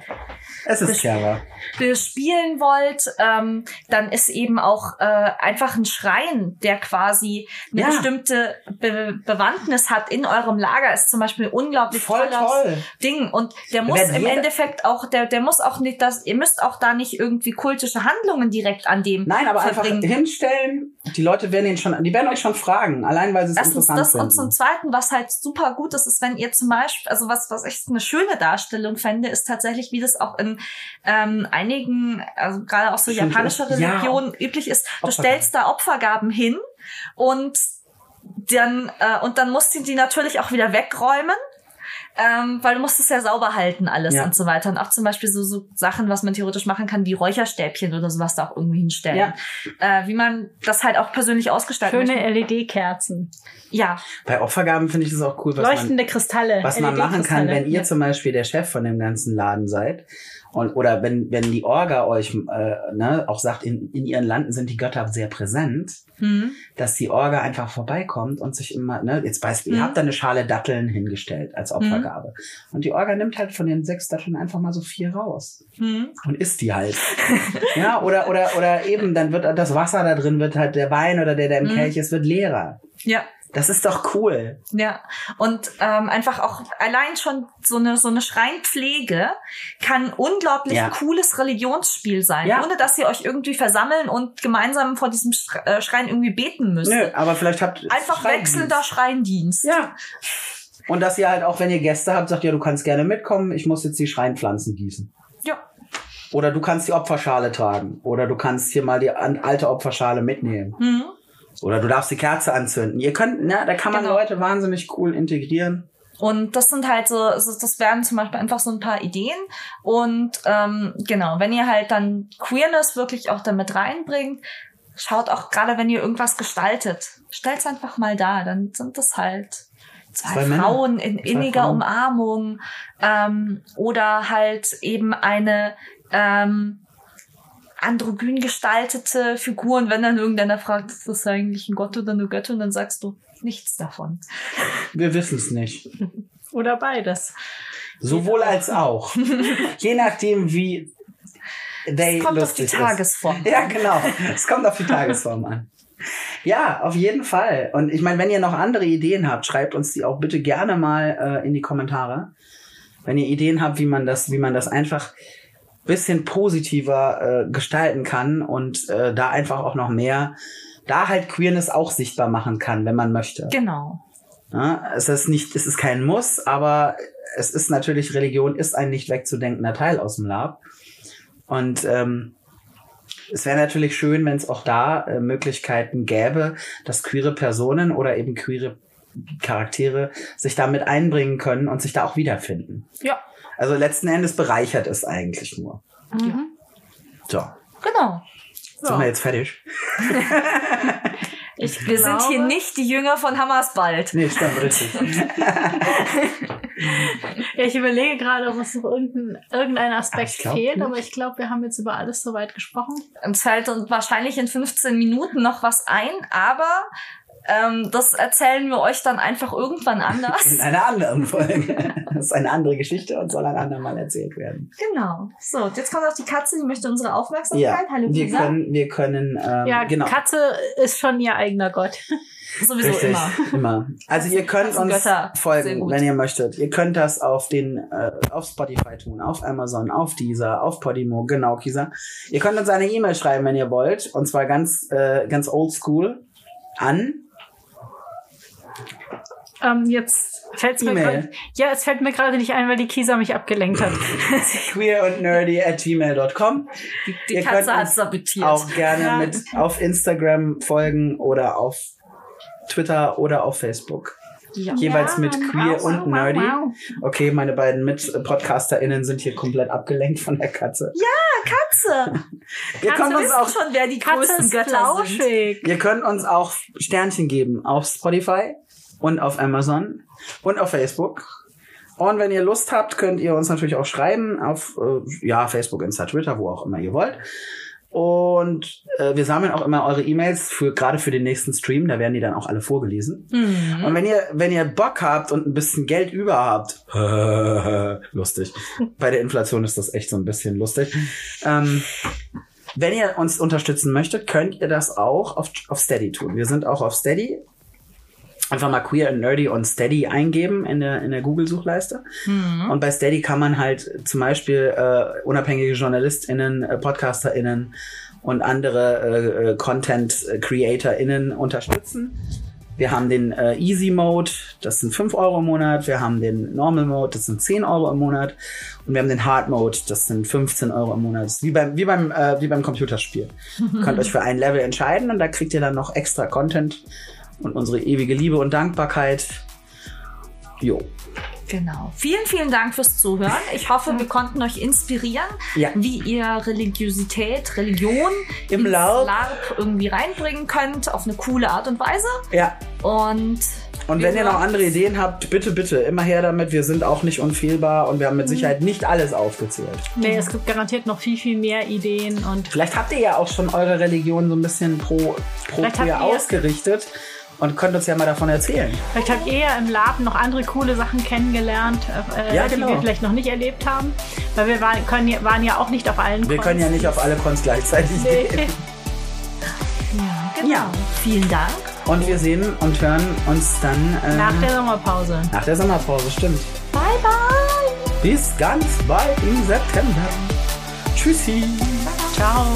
Es ist clever. Bespielen wollt, ähm, dann ist eben auch äh, einfach ein Schrein, der quasi eine Ja. bestimmte Be Bewandtnis hat in eurem Lager, ist zum Beispiel unglaublich Voll tolles toll. Ding. Und der muss werden im Endeffekt auch, der, der muss auch nicht, das, ihr müsst auch da nicht irgendwie kultische Handlungen direkt an dem Nein, aber verbringen. einfach hinstellen. Die Leute werden ihn schon, die werden euch schon fragen, allein weil sie es Erstens interessant das und finden. zum Zweiten, was halt super gut ist, ist, wenn ihr zum Beispiel, also was, was ich eine schöne Darstellung fände, ist tatsächlich, wie das auch in ähm, einigen, also gerade auch so Stimmt, japanischer ja. Religionen üblich ist. Du stellst da Opfergaben hin und dann äh, und dann musst du die natürlich auch wieder wegräumen. Ähm, weil du musst es ja sauber halten alles Ja. und so weiter. Und auch zum Beispiel so, so Sachen, was man theoretisch machen kann, wie Räucherstäbchen oder sowas da auch irgendwie hinstellen. Ja. Äh, wie man das halt auch persönlich ausgestalten Schöne. LED-Kerzen. Ja, Bei Opfergaben finde ich das auch cool, was man, Leuchtende Kristalle. was man machen kann, wenn ihr Ja. zum Beispiel der Chef von dem ganzen Laden seid. Und, oder wenn, wenn die Orga euch äh, ne, auch sagt, in, in ihren Landen sind die Götter sehr präsent, hm. dass die Orga einfach vorbeikommt und sich immer, ne, jetzt Beispiel, ihr Mhm. habt da eine Schale Datteln hingestellt als Opfergabe. Und die Orga nimmt halt von den sechs Datteln einfach mal so vier raus Hm. und isst die halt. ja, oder, oder, oder eben, dann wird das Wasser da drin, wird halt der Wein oder der, der im Mhm. Kelch ist, wird leerer. Ja, Das ist doch cool. ja. Und ähm, einfach auch allein schon so eine so eine Schreinpflege kann ein unglaublich Ja. cooles Religionsspiel sein, Ja. ohne dass ihr euch irgendwie versammeln und gemeinsam vor diesem äh, Schrein irgendwie beten müsst. Nö, aber vielleicht habt Einfach Schreibdienst. wechselnder Schreindienst. Ja. Und dass ihr halt auch, wenn ihr Gäste habt, sagt, ja, du kannst gerne mitkommen, ich muss jetzt die Schreinpflanzen gießen. Ja. Oder du kannst die Opferschale tragen. Oder du kannst hier mal die alte Opferschale mitnehmen. Hm. Oder du darfst die Kerze anzünden. Ihr könnt, na, da kann man Genau. Leute wahnsinnig cool integrieren. Und das sind halt so, also das wären zum Beispiel einfach so ein paar Ideen. Und ähm, genau, wenn ihr halt dann Queerness wirklich auch damit reinbringt, schaut auch gerade, wenn ihr irgendwas gestaltet, stellt's einfach mal da, dann sind das halt zwei, Zwei Männer. Frauen in Zwei inniger Frauen. Umarmung ähm, oder halt eben eine ähm, androgyn gestaltete Figur und wenn dann irgendeiner fragt, ist das eigentlich ein Gott oder eine Göttin, dann sagst du nichts davon. Wir wissen es nicht. Oder beides. Sowohl als auch. Je nachdem, wie they Es kommt auf die lustig ist. Tagesform. Ja, genau. Es kommt auf die Tagesform an. Ja, auf jeden Fall. Und ich meine, wenn ihr noch andere Ideen habt, schreibt uns die auch bitte gerne mal äh, in die Kommentare. Wenn ihr Ideen habt, wie man das, wie man das einfach bisschen positiver äh, gestalten kann und äh, da einfach auch noch mehr, da halt Queerness auch sichtbar machen kann, wenn man möchte. Genau. Ja, es ist nicht, es ist kein Muss, aber es ist natürlich, Religion ist ein nicht wegzudenkender Teil aus dem Lab. Und ähm, es wäre natürlich schön, wenn es auch da äh, Möglichkeiten gäbe, dass queere Personen oder eben queere Charaktere sich da mit einbringen können und sich da auch wiederfinden. Ja, Also letzten Endes bereichert es eigentlich nur. Mhm. So, genau. sind wir jetzt fertig? Ich Wir sind hier nicht die Jünger von Hammersbald. Nee, stimmt, richtig. Ja, ich überlege gerade, ob es noch irgendein, irgendein Aspekt glaub fehlt, nicht. aber ich glaube, wir haben jetzt über alles soweit gesprochen. Uns fällt uns wahrscheinlich in 15 Minuten noch was ein, aber ähm, das erzählen wir euch dann einfach irgendwann In anders. einer anderen Folge. Das ist eine andere Geschichte und soll ein andermal erzählt werden. genau. So, jetzt kommt auch die Katze, die möchte unsere Aufmerksamkeit. Ja, Hallo, wir Lisa. können, wir können, ähm, ja, genau. Katze ist schon ihr eigener Gott. Sowieso Richtig, immer. immer. Also ihr könnt uns folgen, wenn ihr möchtet. Ihr könnt das auf den äh, auf Spotify tun, auf Amazon, auf Deezer, auf Podimo, genau, Kisa. Ihr könnt uns eine E-Mail schreiben, wenn ihr wollt, und zwar ganz äh, ganz oldschool an Ähm, jetzt fällt mir E-Mail. gerade, ja, es fällt mir gerade nicht ein, weil die Kisa mich abgelenkt hat. queer und nerdy at gmail.com. Die, die Ihr Katze hat sabotiert. Auch gerne Ja. mit auf Instagram folgen oder auf Twitter oder auf Facebook. ja. Jeweils mit queer wow, und wow, nerdy. wow. Okay, meine beiden Mit-PodcasterInnen sind hier komplett abgelenkt von der Katze. Katze. Ihr Katze könnt uns auch schon, wer die Katze größten ist Götter sind. flauschig. Ihr könnt uns auch Sternchen geben auf Spotify und auf Amazon und auf Facebook. Und wenn ihr Lust habt, könnt ihr uns natürlich auch schreiben auf äh, ja, Facebook, Insta, Twitter, wo auch immer ihr wollt. Und äh, wir sammeln auch immer eure E-Mails für gerade für den nächsten Stream, da werden die dann auch alle vorgelesen. Mhm. Und wenn ihr wenn ihr Bock habt und ein bisschen Geld über habt, lustig. Bei der Inflation ist das echt so ein bisschen lustig. Ähm, wenn ihr uns unterstützen möchtet, könnt ihr das auch auf, auf Steady tun. Wir sind auch auf Steady. Einfach mal queer and nerdy und Steady eingeben in der, in der Google-Suchleiste. Mhm. Und bei Steady kann man halt zum Beispiel äh, unabhängige JournalistInnen, äh, PodcasterInnen und andere äh, äh, Content-CreatorInnen unterstützen. Wir haben den äh, Easy Mode, das sind 5 Euro im Monat. Wir haben den Normal Mode, das sind 10 Euro im Monat. Und wir haben den Hard Mode, das sind 15 Euro im Monat. Wie beim, wie beim, äh, wie beim Computerspiel. Könnt euch für ein Level entscheiden und da kriegt ihr dann noch extra Content und unsere ewige Liebe und Dankbarkeit. Jo. Genau. Vielen, vielen Dank fürs Zuhören. Ich hoffe, wir konnten euch inspirieren, Ja. wie ihr Religiosität, Religion Im ins Laub. LARP irgendwie reinbringen könnt, auf eine coole Art und Weise. Ja, Und Und wenn ihr noch andere Ideen habt, bitte, bitte, immer her damit. Wir sind auch nicht unfehlbar und wir haben mit Sicherheit nicht alles aufgezählt. Nee, es gibt garantiert noch viel, viel mehr Ideen und Vielleicht habt ihr ja auch schon eure Religion so ein bisschen pro, pro queer ausgerichtet und könnt uns ja mal davon erzählen. vielleicht habt ihr ja im Lab noch andere coole Sachen kennengelernt, äh, Ja, die genau. wir vielleicht noch nicht erlebt haben. Weil wir waren, können, ja- waren ja auch nicht auf allen Wir können ja nicht auf alle Cons gleichzeitig Nee. gehen. ja, genau. Ja. Vielen Dank. Und wir sehen und hören uns dann äh, Nach der Sommerpause. nach der Sommerpause, stimmt. Bye, bye. Bis ganz bald im September. Tschüssi. Ciao.